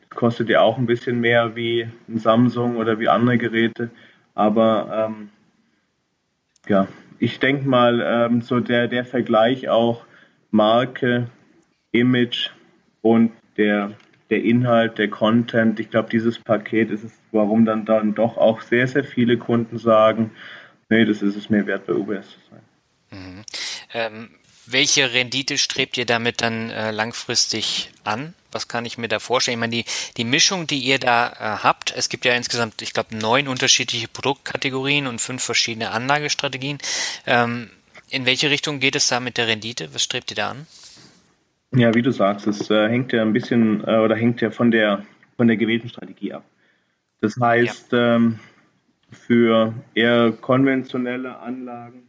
Das kostet ja auch ein bisschen mehr wie ein Samsung oder wie andere Geräte. Aber ähm, ja, ich denke mal, ähm, so der, der Vergleich auch Marke, Image und der, der Inhalt, der Content, ich glaube, dieses Paket ist es, warum dann, dann doch auch sehr, sehr viele Kunden sagen, nee, das ist es mir wert, bei UBS zu sein. Mhm. Ähm, welche Rendite strebt ihr damit dann äh, langfristig an? Was kann ich mir da vorstellen? Ich meine, die, die Mischung, die ihr da äh, habt, es gibt ja insgesamt, ich glaube, neun unterschiedliche Produktkategorien und fünf verschiedene Anlagestrategien. Ähm, in welche Richtung geht es da mit der Rendite? Was strebt ihr da an? Ja, wie du sagst, es äh, hängt ja ein bisschen äh, oder hängt ja von der von der gewählten Strategie ab. Das heißt, ja. ähm, für eher konventionelle Anlagen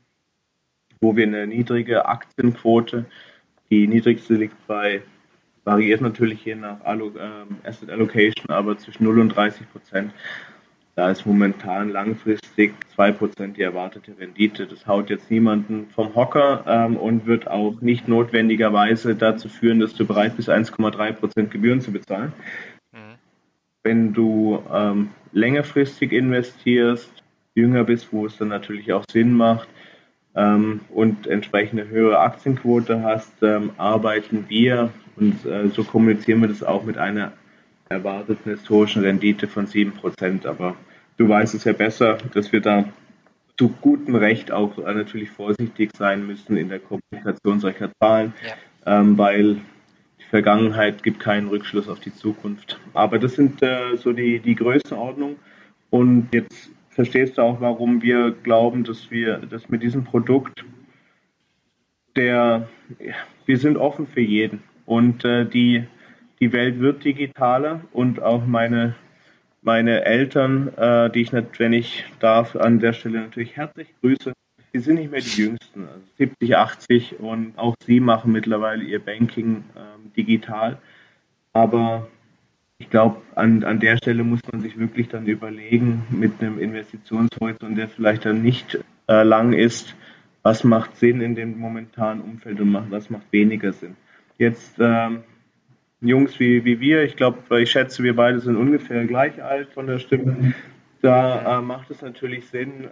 wo wir eine niedrige Aktienquote, die niedrigste liegt bei, variiert natürlich je nach Allo, ähm, Asset Allocation, aber zwischen 0 und 30 Prozent. Da ist momentan langfristig 2 Prozent die erwartete Rendite. Das haut jetzt niemanden vom Hocker ähm, und wird auch nicht notwendigerweise dazu führen, dass du bereit bist, 1,3 Prozent Gebühren zu bezahlen. Mhm. Wenn du ähm, längerfristig investierst, jünger bist, wo es dann natürlich auch Sinn macht, ähm, und entsprechende höhere Aktienquote hast, ähm, arbeiten wir und äh, so kommunizieren wir das auch mit einer erwarteten historischen Rendite von 7%. Aber du weißt es ja besser, dass wir da zu gutem Recht auch äh, natürlich vorsichtig sein müssen in der Kommunikation solcher Zahlen, ja. ähm, weil die Vergangenheit gibt keinen Rückschluss auf die Zukunft. Aber das sind äh, so die, die Größenordnung. Und jetzt verstehst du auch, warum wir glauben, dass wir, dass mit diesem Produkt der, wir sind offen für jeden und äh, die, die Welt wird digitaler und auch meine, meine Eltern, äh, die ich, nicht, wenn ich darf, an der Stelle natürlich herzlich grüße, die sind nicht mehr die Jüngsten, also 70, 80 und auch sie machen mittlerweile ihr Banking äh, digital. Aber ich glaube, an, an der Stelle muss man sich wirklich dann überlegen, mit einem Investitionshorizont, der vielleicht dann nicht äh, lang ist, was macht Sinn in dem momentanen Umfeld und was macht weniger Sinn. Jetzt ähm, Jungs wie, wie wir, ich glaube, ich schätze, wir beide sind ungefähr gleich alt von der Stimme. Da äh, macht es natürlich Sinn,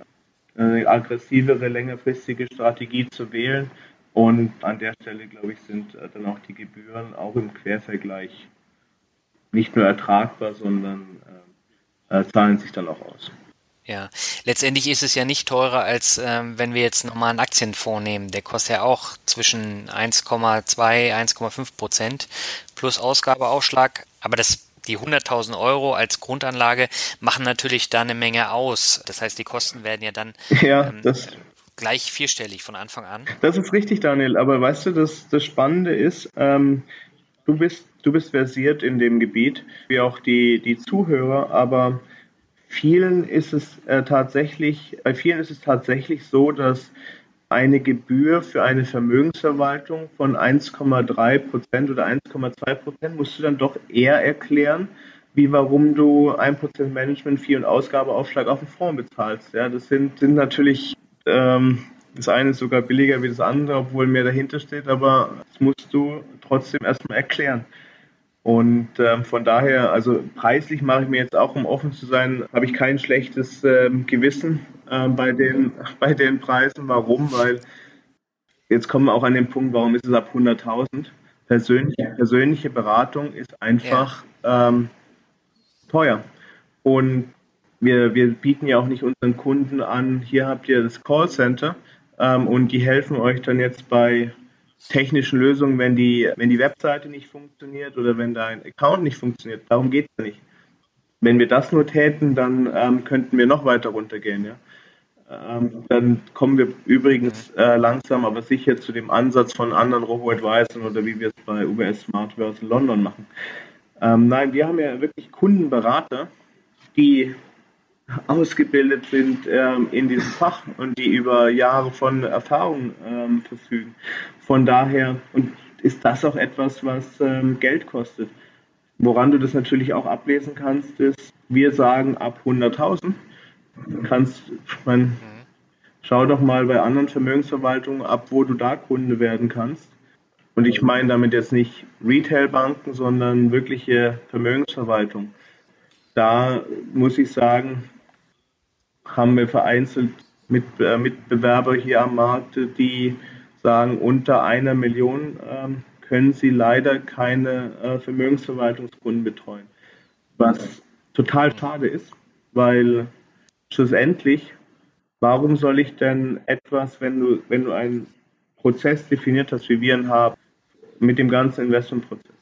eine aggressivere, längerfristige Strategie zu wählen. Und an der Stelle, glaube ich, sind äh, dann auch die Gebühren auch im Quervergleich nicht nur ertragbar, sondern äh, äh, zahlen sich dann auch aus. Ja, letztendlich ist es ja nicht teurer, als ähm, wenn wir jetzt nochmal einen Aktienfonds nehmen. Der kostet ja auch zwischen 1,2, 1,5 Prozent plus Ausgabeausschlag. Aber das die 100.000 Euro als Grundanlage machen natürlich da eine Menge aus. Das heißt, die Kosten werden ja dann ja, ähm, gleich vierstellig von Anfang an. Das ist richtig, Daniel. Aber weißt du, das, das Spannende ist, ähm, du, bist, du bist versiert in dem Gebiet, wie auch die, die Zuhörer, aber vielen ist es äh, tatsächlich, bei vielen ist es tatsächlich so, dass eine Gebühr für eine Vermögensverwaltung von 1,3 Prozent oder 1,2 Prozent musst du dann doch eher erklären, wie warum du 1 Prozent Management Fee und Ausgabeaufschlag auf den Fonds bezahlst. Ja, das sind, sind natürlich, ähm, das eine ist sogar billiger wie das andere, obwohl mehr dahinter steht, aber das musst du trotzdem erstmal erklären. Und ähm, von daher, also preislich mache ich mir jetzt auch, um offen zu sein, habe ich kein schlechtes ähm, Gewissen äh, bei, den, bei den Preisen. Warum? Weil jetzt kommen wir auch an den Punkt, warum ist es ab 100.000? Persönliche, persönliche Beratung ist einfach ja. ähm, teuer. Und wir, wir bieten ja auch nicht unseren Kunden an, hier habt ihr das Callcenter ähm, und die helfen euch dann jetzt bei technischen Lösungen, wenn die, wenn die Webseite nicht funktioniert oder wenn dein Account nicht funktioniert. Darum geht es nicht. Wenn wir das nur täten, dann ähm, könnten wir noch weiter runtergehen. Ja? Ähm, dann kommen wir übrigens äh, langsam, aber sicher zu dem Ansatz von anderen Robo-Advisern oder wie wir es bei UBS Smartverse in London machen. Ähm, nein, wir haben ja wirklich Kundenberater, die ausgebildet sind ähm, in diesem Fach und die über Jahre von Erfahrung ähm, verfügen. Von daher und ist das auch etwas, was ähm, Geld kostet. Woran du das natürlich auch ablesen kannst, ist, wir sagen ab 100.000 kannst, man, schau doch mal bei anderen Vermögensverwaltungen ab, wo du da Kunde werden kannst. Und ich meine damit jetzt nicht Retailbanken, sondern wirkliche Vermögensverwaltung. Da muss ich sagen, haben wir vereinzelt mit, äh, Mitbewerber hier am Markt, die sagen, unter einer Million ähm, können sie leider keine äh, Vermögensverwaltungskunden betreuen. Was total schade ist, weil schlussendlich, warum soll ich denn etwas, wenn du, wenn du einen Prozess definiert hast, wie wir ihn haben, mit dem ganzen Investmentprozess?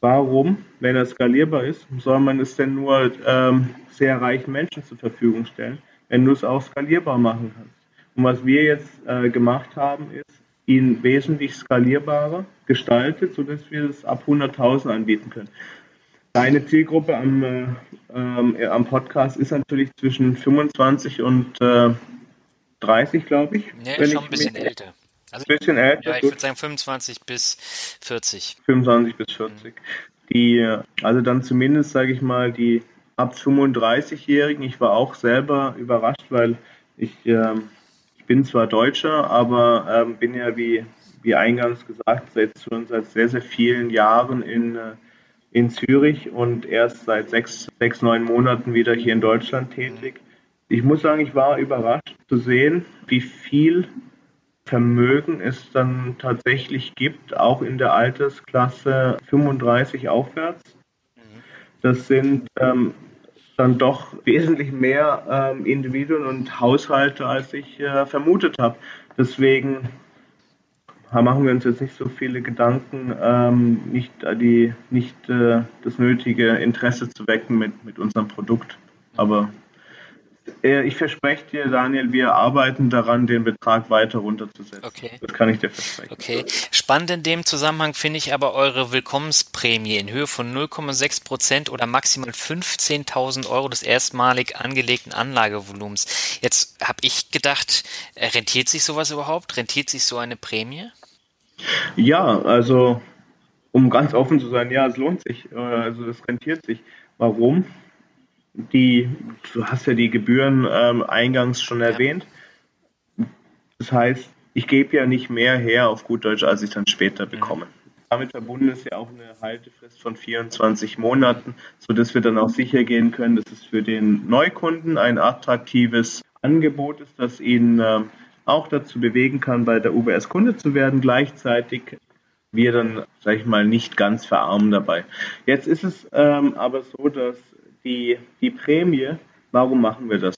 Warum, wenn er skalierbar ist, soll man es denn nur ähm, sehr reichen Menschen zur Verfügung stellen? Wenn du es auch skalierbar machen kannst. Und was wir jetzt äh, gemacht haben, ist, ihn wesentlich skalierbarer gestaltet, sodass wir es ab 100.000 anbieten können. Deine Zielgruppe am, äh, äh, am Podcast ist natürlich zwischen 25 und äh, 30, glaube ich. Ja, ist schon ein bisschen älter. Also, ein bisschen älter. Ja, ich würde sagen 25 bis 40. 25 bis 40. Mhm. Die, äh, also dann zumindest, sage ich mal, die ab 35-Jährigen. Ich war auch selber überrascht, weil ich, ähm, ich bin zwar Deutscher, aber ähm, bin ja, wie, wie eingangs gesagt, seit, schon seit sehr, sehr vielen Jahren in, äh, in Zürich und erst seit sechs, sechs, neun Monaten wieder hier in Deutschland tätig. Ich muss sagen, ich war überrascht zu sehen, wie viel Vermögen es dann tatsächlich gibt, auch in der Altersklasse 35 aufwärts. Das sind ähm, dann doch wesentlich mehr ähm, Individuen und Haushalte, als ich äh, vermutet habe. Deswegen machen wir uns jetzt nicht so viele Gedanken, ähm, nicht, die, nicht äh, das nötige Interesse zu wecken mit, mit unserem Produkt. Aber äh, ich verspreche dir, Daniel, wir arbeiten daran, den Betrag weiter runterzusetzen. Okay. Das kann ich dir versprechen. Okay. Spannend in dem Zusammenhang finde ich aber eure Willkommensprämie in Höhe von 0,6 Prozent oder maximal 15.000 Euro des erstmalig angelegten Anlagevolumens. Jetzt habe ich gedacht, äh, rentiert sich sowas überhaupt? Rentiert sich so eine Prämie? Ja, also um ganz offen zu sein, ja, es lohnt sich. Äh, also das rentiert sich. Warum? Die, du hast ja die Gebühren ähm, eingangs schon erwähnt. Das heißt, ich gebe ja nicht mehr her auf gut Deutsch, als ich dann später bekomme. Damit verbunden ist ja auch eine Haltefrist von 24 Monaten, sodass wir dann auch sicher gehen können, dass es für den Neukunden ein attraktives Angebot ist, das ihn äh, auch dazu bewegen kann, bei der UBS Kunde zu werden. Gleichzeitig wir dann, sage ich mal, nicht ganz verarmen dabei. Jetzt ist es ähm, aber so, dass die, die Prämie, warum machen wir das?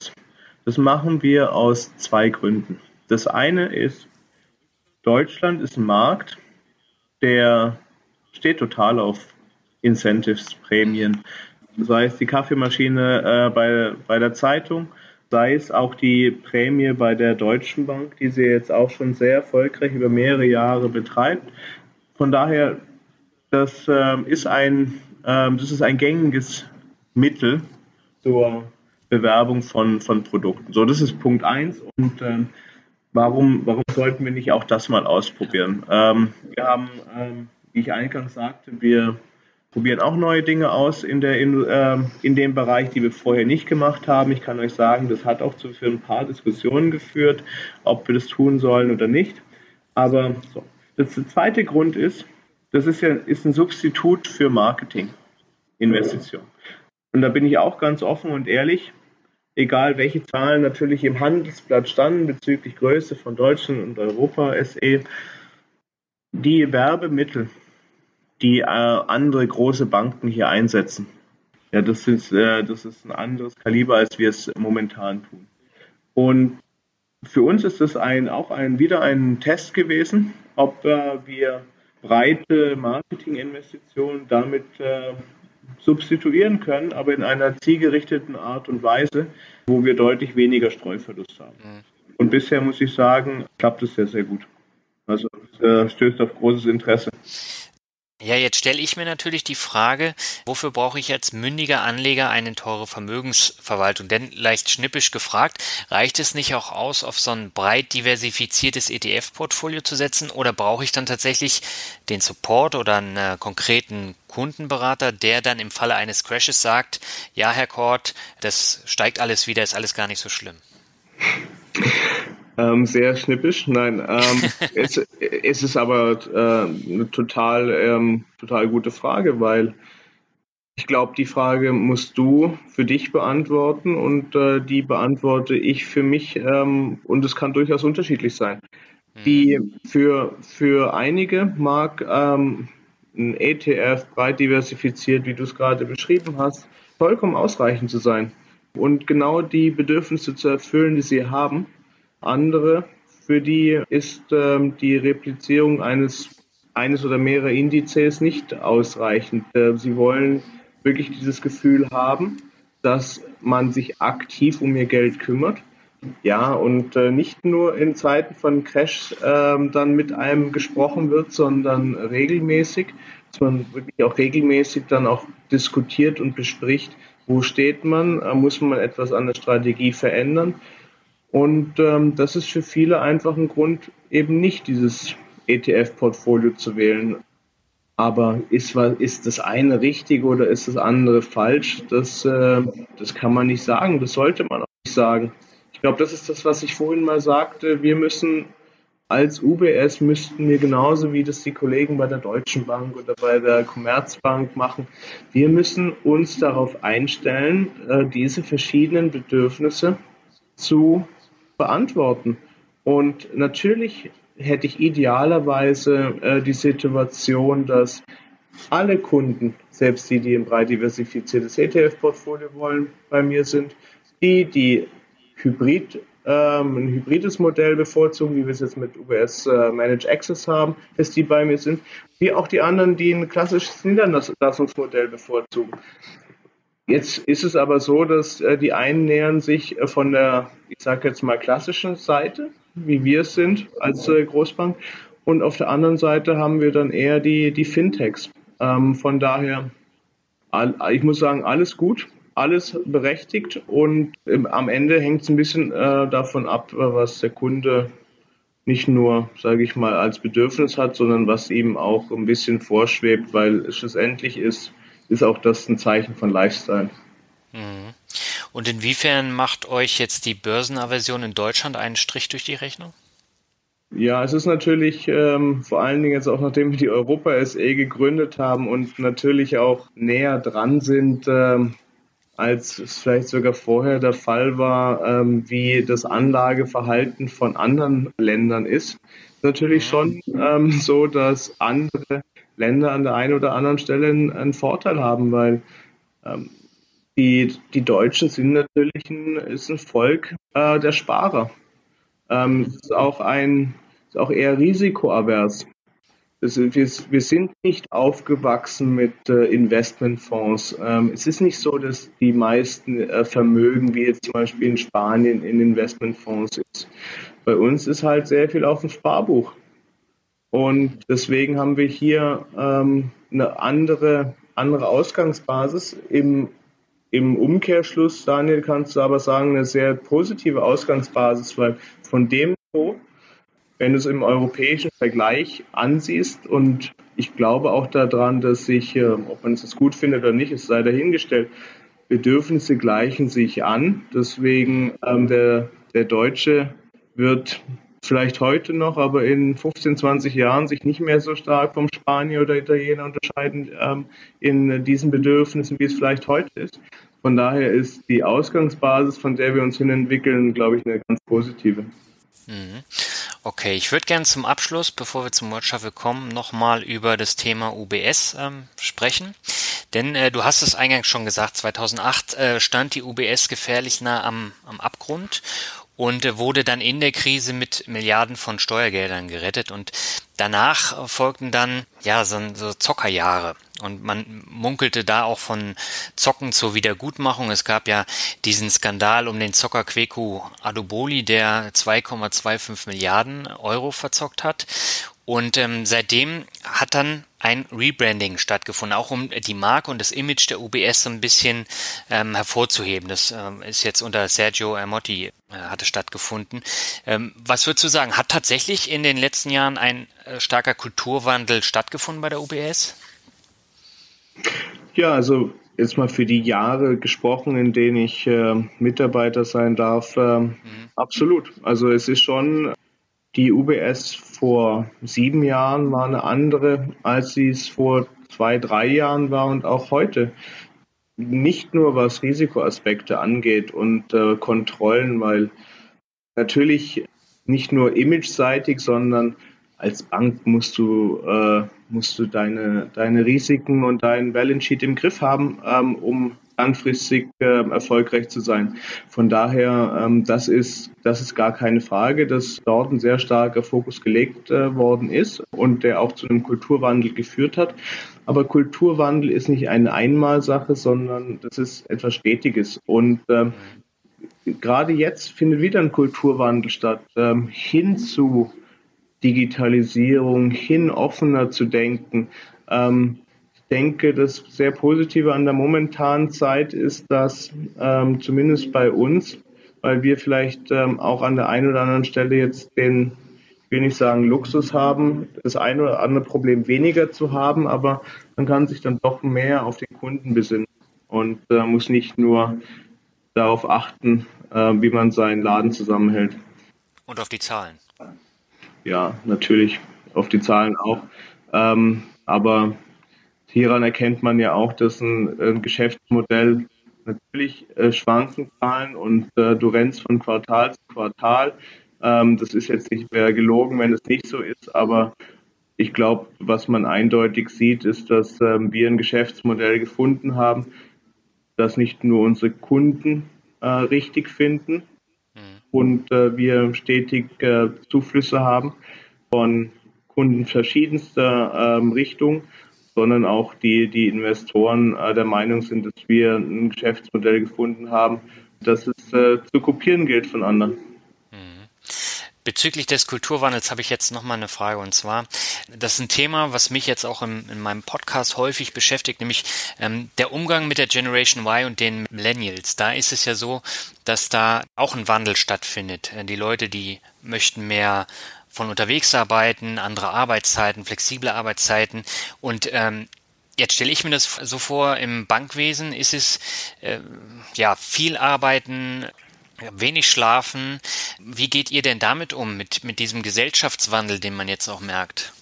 Das machen wir aus zwei Gründen. Das eine ist, Deutschland ist ein Markt, der steht total auf Incentives, Prämien. Sei es die Kaffeemaschine äh, bei, bei der Zeitung, sei es auch die Prämie bei der Deutschen Bank, die sie jetzt auch schon sehr erfolgreich über mehrere Jahre betreibt. Von daher, das äh, ist ein, äh, das ist ein gängiges Mittel zur Bewerbung von, von Produkten. So, das ist Punkt eins. Und ähm, warum, warum sollten wir nicht auch das mal ausprobieren? Ähm, wir haben, ähm, wie ich eingangs sagte, wir probieren auch neue Dinge aus in, der, in, äh, in dem Bereich, die wir vorher nicht gemacht haben. Ich kann euch sagen, das hat auch zu für ein paar Diskussionen geführt, ob wir das tun sollen oder nicht. Aber so. Das, der zweite Grund ist, das ist ja ist ein Substitut für Marketing-Investition. Und da bin ich auch ganz offen und ehrlich egal welche Zahlen natürlich im Handelsblatt standen bezüglich Größe von Deutschland und Europa SE, die Werbemittel, die äh, andere große Banken hier einsetzen, ja, das ist, äh, das ist ein anderes Kaliber, als wir es momentan tun. Und für uns ist das ein, auch ein, wieder ein Test gewesen, ob äh, wir breite Marketinginvestitionen damit äh, substituieren können, aber in einer zielgerichteten Art und Weise, wo wir deutlich weniger Streuverlust haben. Mhm. Und bisher muss ich sagen, klappt es sehr, sehr gut. Also es äh, stößt auf großes Interesse. Ja, jetzt stelle ich mir natürlich die Frage, wofür brauche ich als mündiger Anleger eine teure Vermögensverwaltung? Denn leicht schnippisch gefragt, reicht es nicht auch aus, auf so ein breit diversifiziertes ETF-Portfolio zu setzen oder brauche ich dann tatsächlich den Support oder einen äh, konkreten Kundenberater, der dann im Falle eines Crashes sagt, ja, Herr Kort, das steigt alles wieder, ist alles gar nicht so schlimm? Ähm, sehr schnippisch, nein. Ähm, es, es ist aber äh, eine total, ähm, total gute Frage, weil ich glaube, die Frage musst du für dich beantworten und äh, die beantworte ich für mich ähm, und es kann durchaus unterschiedlich sein. Die mhm. für, für einige mag ähm, ein ETF breit diversifiziert, wie du es gerade beschrieben hast, vollkommen ausreichend zu sein und genau die Bedürfnisse zu erfüllen, die sie haben andere, für die ist ähm, die Replizierung eines, eines oder mehrerer Indizes nicht ausreichend. Äh, sie wollen wirklich dieses Gefühl haben, dass man sich aktiv um ihr Geld kümmert. Ja, und äh, nicht nur in Zeiten von Crash äh, dann mit einem gesprochen wird, sondern regelmäßig, dass man wirklich auch regelmäßig dann auch diskutiert und bespricht, wo steht man, äh, muss man etwas an der Strategie verändern. Und ähm, das ist für viele einfach ein Grund, eben nicht dieses ETF-Portfolio zu wählen. Aber ist, ist das eine richtig oder ist das andere falsch? Das, äh, das kann man nicht sagen. Das sollte man auch nicht sagen. Ich glaube, das ist das, was ich vorhin mal sagte. Wir müssen als UBS müssten wir genauso wie das die Kollegen bei der Deutschen Bank oder bei der Commerzbank machen, wir müssen uns darauf einstellen, äh, diese verschiedenen Bedürfnisse zu beantworten. Und natürlich hätte ich idealerweise äh, die Situation, dass alle Kunden, selbst die, die ein breit diversifiziertes ETF-Portfolio wollen, bei mir sind, die, die Hybrid, ähm, ein hybrides Modell bevorzugen, wie wir es jetzt mit UBS äh, Managed Access haben, dass die bei mir sind, wie auch die anderen, die ein klassisches Niederlassungsmodell bevorzugen. Jetzt ist es aber so, dass äh, die einen nähern sich äh, von der, ich sage jetzt mal, klassischen Seite, wie wir es sind als äh, Großbank. Und auf der anderen Seite haben wir dann eher die, die Fintechs. Ähm, von daher, ich muss sagen, alles gut, alles berechtigt und im, am Ende hängt es ein bisschen davon ab, was der Kunde nicht nur, sage ich mal, als Bedürfnis hat, sondern was ihm auch ein bisschen vorschwebt, weil es schlussendlich ist, ist auch das ein Zeichen von Lifestyle. Mhm. Und inwiefern macht euch jetzt die Börsenaversion in Deutschland einen Strich durch die Rechnung? Ja, es ist natürlich ähm, vor allen Dingen jetzt auch, nachdem wir die Europa SE gegründet haben und natürlich auch näher dran sind, ähm, als es vielleicht sogar vorher der Fall war, ähm, wie das Anlageverhalten von anderen Ländern ist. Natürlich mhm. schon ähm, so, dass andere Länder an der einen oder anderen Stelle einen, einen Vorteil haben, weil ähm, die, die Deutschen sind natürlich ein, ist ein Volk äh, der Sparer. Ähm, ist auch ein ist auch eher risikoavers. also wir, wir, sind nicht aufgewachsen mit äh, Investmentfonds. Ähm, es ist nicht so, dass die meisten äh, Vermögen, wie jetzt zum Beispiel in Spanien, in Investmentfonds ist. Bei uns ist halt sehr viel auf dem Sparbuch. Und deswegen haben wir hier ähm, eine andere, andere Ausgangsbasis. Im, Im Umkehrschluss, Daniel, kannst du aber sagen, eine sehr positive Ausgangsbasis, weil von dem Niveau, wenn du es im europäischen Vergleich ansiehst und ich glaube auch daran, dass sich, äh, ob man es gut findet oder nicht, es sei dahingestellt, Bedürfnisse gleichen sich an. Deswegen ähm, der, der Deutsche wird vielleicht heute noch, aber in 15, 20 Jahren sich nicht mehr so stark vom Spanier oder Italiener unterscheiden ähm, in diesen Bedürfnissen, wie es vielleicht heute ist. Von daher ist die Ausgangsbasis, von der wir uns hin entwickeln, glaube ich, eine ganz positive. Mhm. Okay, ich würde gerne zum Abschluss, bevor wir zum Wordshuffle kommen, nochmal über das Thema UBS ähm, sprechen. Denn äh, du hast es eingangs schon gesagt, 2008 äh, stand die UBS gefährlich nah am, am Abgrund und wurde dann in der Krise mit Milliarden von Steuergeldern gerettet und danach folgten dann ja so, so Zockerjahre und man munkelte da auch von Zocken zur Wiedergutmachung. Es gab ja diesen Skandal um den Zocker Queku Adoboli, der 2,25 Milliarden Euro verzockt hat und ähm, seitdem hat dann ein Rebranding stattgefunden, auch um die Marke und das Image der UBS so ein bisschen ähm, hervorzuheben. Das ähm, ist jetzt unter Sergio Ermotti äh, hatte stattgefunden. Ähm, was würdest du sagen? Hat tatsächlich in den letzten Jahren ein äh, starker Kulturwandel stattgefunden bei der UBS? Ja, also jetzt mal für die Jahre gesprochen, in denen ich äh, Mitarbeiter sein darf, äh, mhm. absolut. Also es ist schon die UBS vor sieben Jahren war eine andere, als sie es vor zwei, drei Jahren war und auch heute. Nicht nur was Risikoaspekte angeht und äh, Kontrollen, weil natürlich nicht nur imageseitig, sondern als Bank musst du, äh, musst du deine, deine Risiken und deinen Balance Sheet im Griff haben, ähm, um langfristig äh, erfolgreich zu sein. Von daher, ähm, das ist, das ist gar keine Frage, dass dort ein sehr starker Fokus gelegt äh, worden ist und der auch zu einem Kulturwandel geführt hat. Aber Kulturwandel ist nicht eine Einmalsache, sondern das ist etwas Stetiges. Und ähm, gerade jetzt findet wieder ein Kulturwandel statt, ähm, hin zu Digitalisierung, hin offener zu denken. Ähm, denke, das sehr Positive an der momentanen Zeit ist, dass ähm, zumindest bei uns, weil wir vielleicht ähm, auch an der einen oder anderen Stelle jetzt den, ich will nicht sagen Luxus haben, das eine oder andere Problem weniger zu haben, aber man kann sich dann doch mehr auf den Kunden besinnen und äh, muss nicht nur darauf achten, äh, wie man seinen Laden zusammenhält. Und auf die Zahlen. Ja, natürlich, auf die Zahlen auch. Ähm, aber hieran erkennt man ja auch, dass ein, ein Geschäftsmodell natürlich äh, schwanken Zahlen und äh, du rennst von Quartal zu Quartal. Ähm, das ist jetzt nicht mehr gelogen, wenn es nicht so ist, aber ich glaube, was man eindeutig sieht, ist, dass ähm, wir ein Geschäftsmodell gefunden haben, das nicht nur unsere Kunden äh, richtig finden mhm. und äh, wir stetig äh, Zuflüsse haben von Kunden verschiedenster ähm, Richtungen sondern auch die, die Investoren äh, der Meinung sind, dass wir ein Geschäftsmodell gefunden haben, das es äh, zu kopieren gilt von anderen. Mhm. Bezüglich des Kulturwandels habe ich jetzt nochmal eine Frage und zwar, das ist ein Thema, was mich jetzt auch im, in meinem Podcast häufig beschäftigt, nämlich ähm, der Umgang mit der Generation Y und den Millennials. Da ist es ja so, dass da auch ein Wandel stattfindet. Äh, die Leute, die möchten mehr von unterwegs arbeiten, andere Arbeitszeiten, flexible Arbeitszeiten und ähm, Jetzt stelle ich mir das so vor, im Bankwesen ist es äh, ja viel arbeiten, wenig schlafen. Wie geht ihr denn damit um, mit, mit diesem Gesellschaftswandel, den man jetzt auch merkt?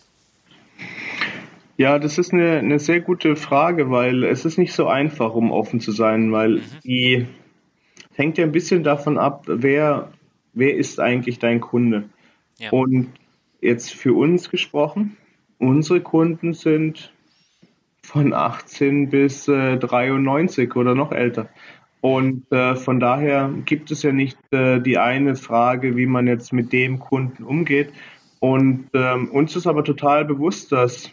Ja, das ist eine, eine sehr gute Frage, weil es ist nicht so einfach, um offen zu sein, weil mhm. die hängt ja ein bisschen davon ab, wer, wer ist eigentlich dein Kunde. Ja. Und jetzt für uns gesprochen, unsere Kunden sind von 18 bis äh, 93 oder noch älter. Und äh, von daher gibt es ja nicht äh, die eine Frage, wie man jetzt mit dem Kunden umgeht. Und ähm, uns ist aber total bewusst, dass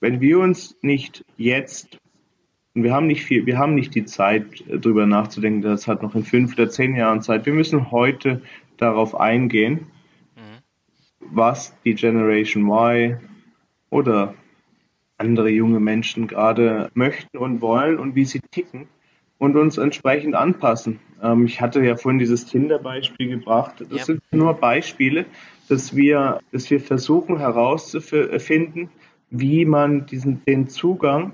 wenn wir uns nicht jetzt und wir haben nicht viel, wir haben nicht die Zeit, äh, darüber nachzudenken, das hat noch in fünf oder zehn Jahren Zeit. Wir müssen heute darauf eingehen. Was die Generation Y oder andere junge Menschen gerade möchten und wollen und wie sie ticken und uns entsprechend anpassen. Ähm, ich hatte ja vorhin dieses Tinder-Beispiel gebracht. Das ja. sind nur Beispiele, dass wir, dass wir versuchen herauszufinden, wie man diesen, den Zugang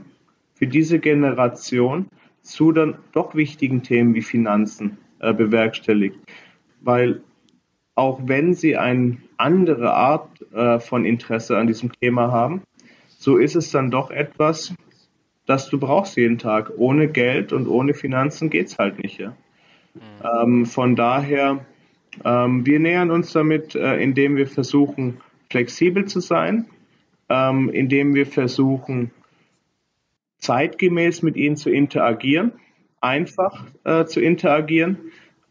für diese Generation zu dann doch wichtigen Themen wie Finanzen äh, bewerkstelligt. Weil auch wenn sie eine andere Art äh, von Interesse an diesem Thema haben, so ist es dann doch etwas, das du brauchst jeden Tag. Ohne Geld und ohne Finanzen geht's halt nicht. Ja? Mhm. Ähm, von daher, ähm, wir nähern uns damit, äh, indem wir versuchen, flexibel zu sein, ähm, indem wir versuchen, zeitgemäß mit ihnen zu interagieren, einfach äh, zu interagieren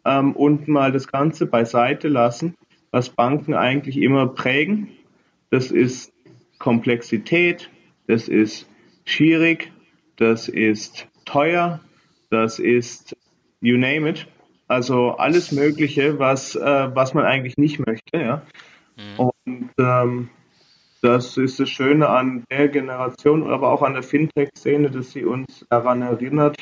ähm, und mal das Ganze beiseite lassen, was Banken eigentlich immer prägen. Das ist Komplexität, das ist schwierig, das ist teuer, das ist you name it. Also alles Mögliche, was, äh, was man eigentlich nicht möchte. Ja? Mhm. Und ähm, das ist das Schöne an der Generation, aber auch an der Fintech-Szene, dass sie uns daran erinnert,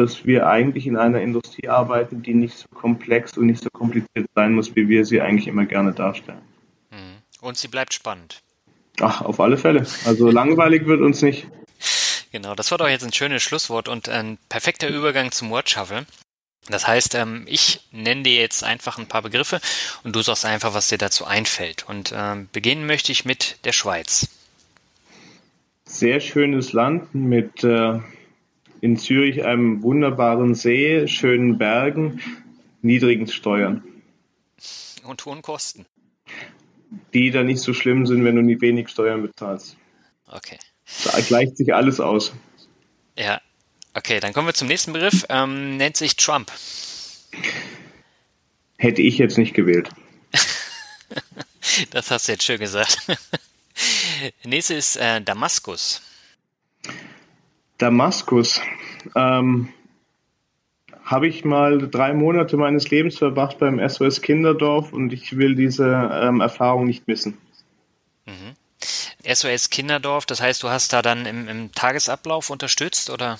dass wir eigentlich in einer Industrie arbeiten, die nicht so komplex und nicht so kompliziert sein muss, wie wir sie eigentlich immer gerne darstellen. Mhm. Und sie bleibt spannend. Ach, auf alle Fälle. Also langweilig wird uns nicht. Genau, das war doch jetzt ein schönes Schlusswort und ein perfekter Übergang zum Word Shuffle. Das heißt, ähm, ich nenne dir jetzt einfach ein paar Begriffe und du sagst einfach, was dir dazu einfällt. Und ähm, beginnen möchte ich mit der Schweiz. Sehr schönes Land mit äh, in Zürich einem wunderbaren See, schönen Bergen, niedrigen Steuern. Und hohen Kosten. Die da nicht so schlimm sind, wenn du nie wenig Steuern bezahlst. Okay. Da gleicht sich alles aus. Ja, okay, dann kommen wir zum nächsten Begriff. Ähm, nennt sich Trump. Hätte ich jetzt nicht gewählt. das hast du jetzt schön gesagt. Nächste ist äh, Damaskus. Damaskus. Ähm, habe ich mal drei Monate meines Lebens verbracht beim SOS Kinderdorf und ich will diese ähm, Erfahrung nicht missen. Mhm. SOS Kinderdorf, das heißt, du hast da dann im, im Tagesablauf unterstützt oder?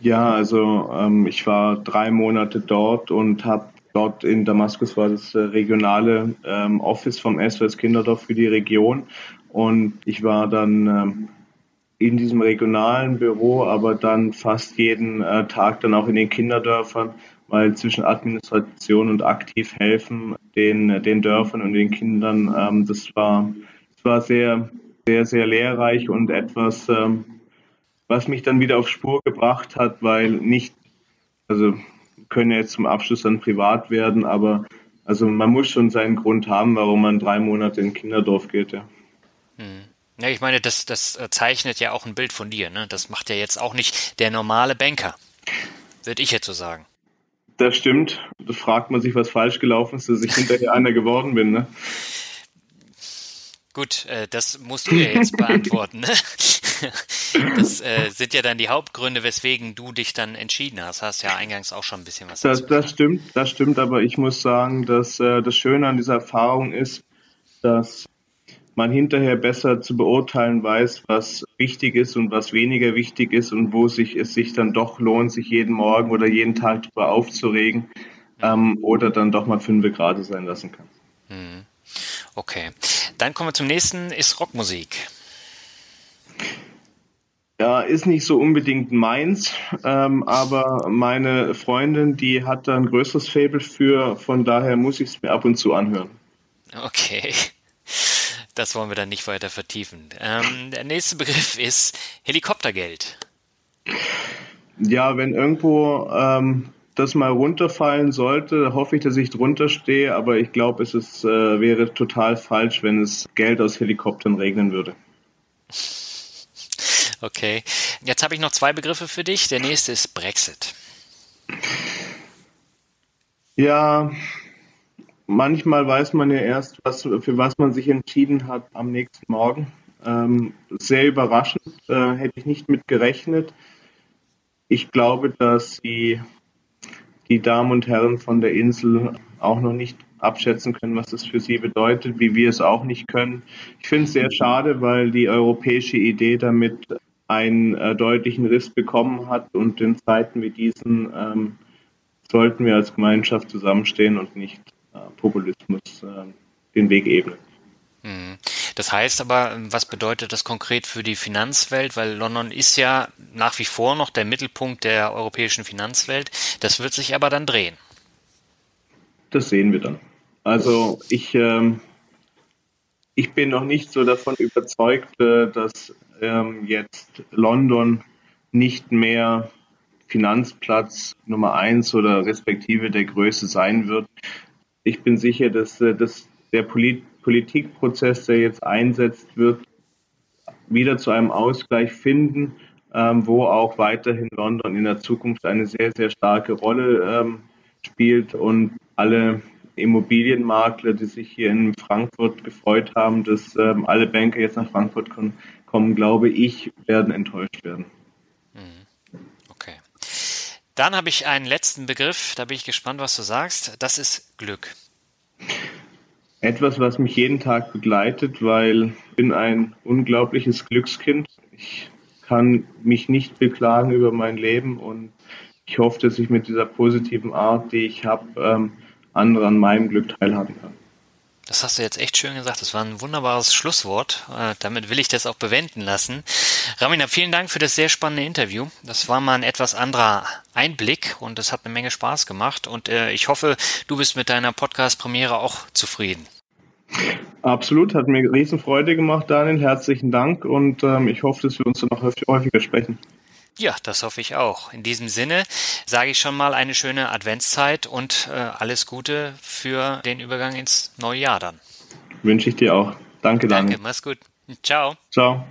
Ja, also ähm, ich war drei Monate dort und habe dort in Damaskus war das äh, regionale ähm, Office vom SOS Kinderdorf für die Region und ich war dann ähm, in diesem regionalen Büro, aber dann fast jeden äh, Tag dann auch in den Kinderdörfern, weil zwischen Administration und aktiv helfen den, den Dörfern und den Kindern, ähm, das war es war sehr, sehr, sehr lehrreich und etwas, ähm, was mich dann wieder auf Spur gebracht hat, weil nicht, also können jetzt zum Abschluss dann privat werden, aber also man muss schon seinen Grund haben, warum man drei Monate in Kinderdorf geht, ja. Hm. Ja, ich meine, das, das äh, zeichnet ja auch ein Bild von dir, ne? Das macht ja jetzt auch nicht der normale Banker. Würde ich jetzt so sagen. Das stimmt. Da fragt man sich, was falsch gelaufen ist, dass ich hinterher einer geworden bin, ne? Gut, äh, das musst du ja jetzt beantworten. Ne? Das äh, sind ja dann die Hauptgründe, weswegen du dich dann entschieden hast. Hast ja eingangs auch schon ein bisschen was das, das stimmt, das stimmt, aber ich muss sagen, dass äh, das Schöne an dieser Erfahrung ist, dass man hinterher besser zu beurteilen weiß, was wichtig ist und was weniger wichtig ist und wo sich es sich dann doch lohnt, sich jeden Morgen oder jeden Tag darüber aufzuregen ähm, oder dann doch mal fünf Grad sein lassen kann. Mhm. Okay. Dann kommen wir zum nächsten, ist Rockmusik. Ja, ist nicht so unbedingt meins, ähm, aber meine Freundin, die hat da ein größeres Fable für, von daher muss ich es mir ab und zu anhören. Okay. Das wollen wir dann nicht weiter vertiefen. Ähm, der nächste Begriff ist Helikoptergeld. Ja, wenn irgendwo ähm, das mal runterfallen sollte, hoffe ich, dass ich drunter stehe, aber ich glaube, es ist, äh, wäre total falsch, wenn es Geld aus Helikoptern regnen würde. Okay. Jetzt habe ich noch zwei Begriffe für dich. Der nächste ist Brexit. Ja, manchmal weiß man ja erst, was, für was man sich entschieden hat am nächsten Morgen. Ähm, sehr überraschend, äh, hätte ich nicht mit gerechnet. Ich glaube, dass die, die Damen und Herren von der Insel auch noch nicht abschätzen können, was das für sie bedeutet, wie wir es auch nicht können. Ich finde es sehr schade, weil die europäische Idee damit einen äh, deutlichen Riss bekommen hat und in Zeiten wie diesen ähm, sollten wir als Gemeinschaft zusammenstehen und nicht Populismus äh, den Weg ebnen. Mhm. Das heißt aber, was bedeutet das konkret für die Finanzwelt? Weil London ist ja nach wie vor noch der Mittelpunkt der europäischen Finanzwelt. Das wird sich aber dann drehen. Das sehen wir dann. Also ich, ähm, ich bin noch nicht so davon überzeugt, äh, dass ähm, jetzt London nicht mehr Finanzplatz Nummer eins oder respektive der Größe sein wird. Ich bin sicher, dass, äh, dass der Polit Politikprozess, der jetzt einsetzt, wird wieder zu einem Ausgleich finden, ähm, wo auch weiterhin London in der Zukunft eine sehr, sehr starke Rolle ähm, spielt und alle Immobilienmakler, die sich hier in Frankfurt gefreut haben, dass ähm, alle Banker jetzt nach Frankfurt kommen, kommen, glaube ich, werden enttäuscht werden. Dann habe ich einen letzten Begriff, da bin ich gespannt, was du sagst. Das ist Glück. Etwas, was mich jeden Tag begleitet, weil ich bin ein unglaubliches Glückskind. Ich kann mich nicht beklagen über mein Leben und ich hoffe, dass ich mit dieser positiven Art, die ich habe, ähm, andere an meinem Glück teilhaben kann. Das hast du jetzt echt schön gesagt. Das war ein wunderbares Schlusswort. Äh, damit will ich das auch bewenden lassen. Ramina, vielen Dank für das sehr spannende Interview. Das war mal ein etwas anderer Einblick und es hat eine Menge Spaß gemacht. Und äh, ich hoffe, du bist mit deiner Podcast-Premiere auch zufrieden. Absolut, hat mir Riesenfreude gemacht, Daniel. Herzlichen Dank und ähm, ich hoffe, dass wir uns dann noch häufiger sprechen. Ja, das hoffe ich auch. In diesem Sinne sage ich schon mal eine schöne Adventszeit und äh, alles Gute für den Übergang ins neue Jahr dann. Wünsche ich dir auch. Danke, Daniel. Danke, mach's gut. Ciao. Ciao.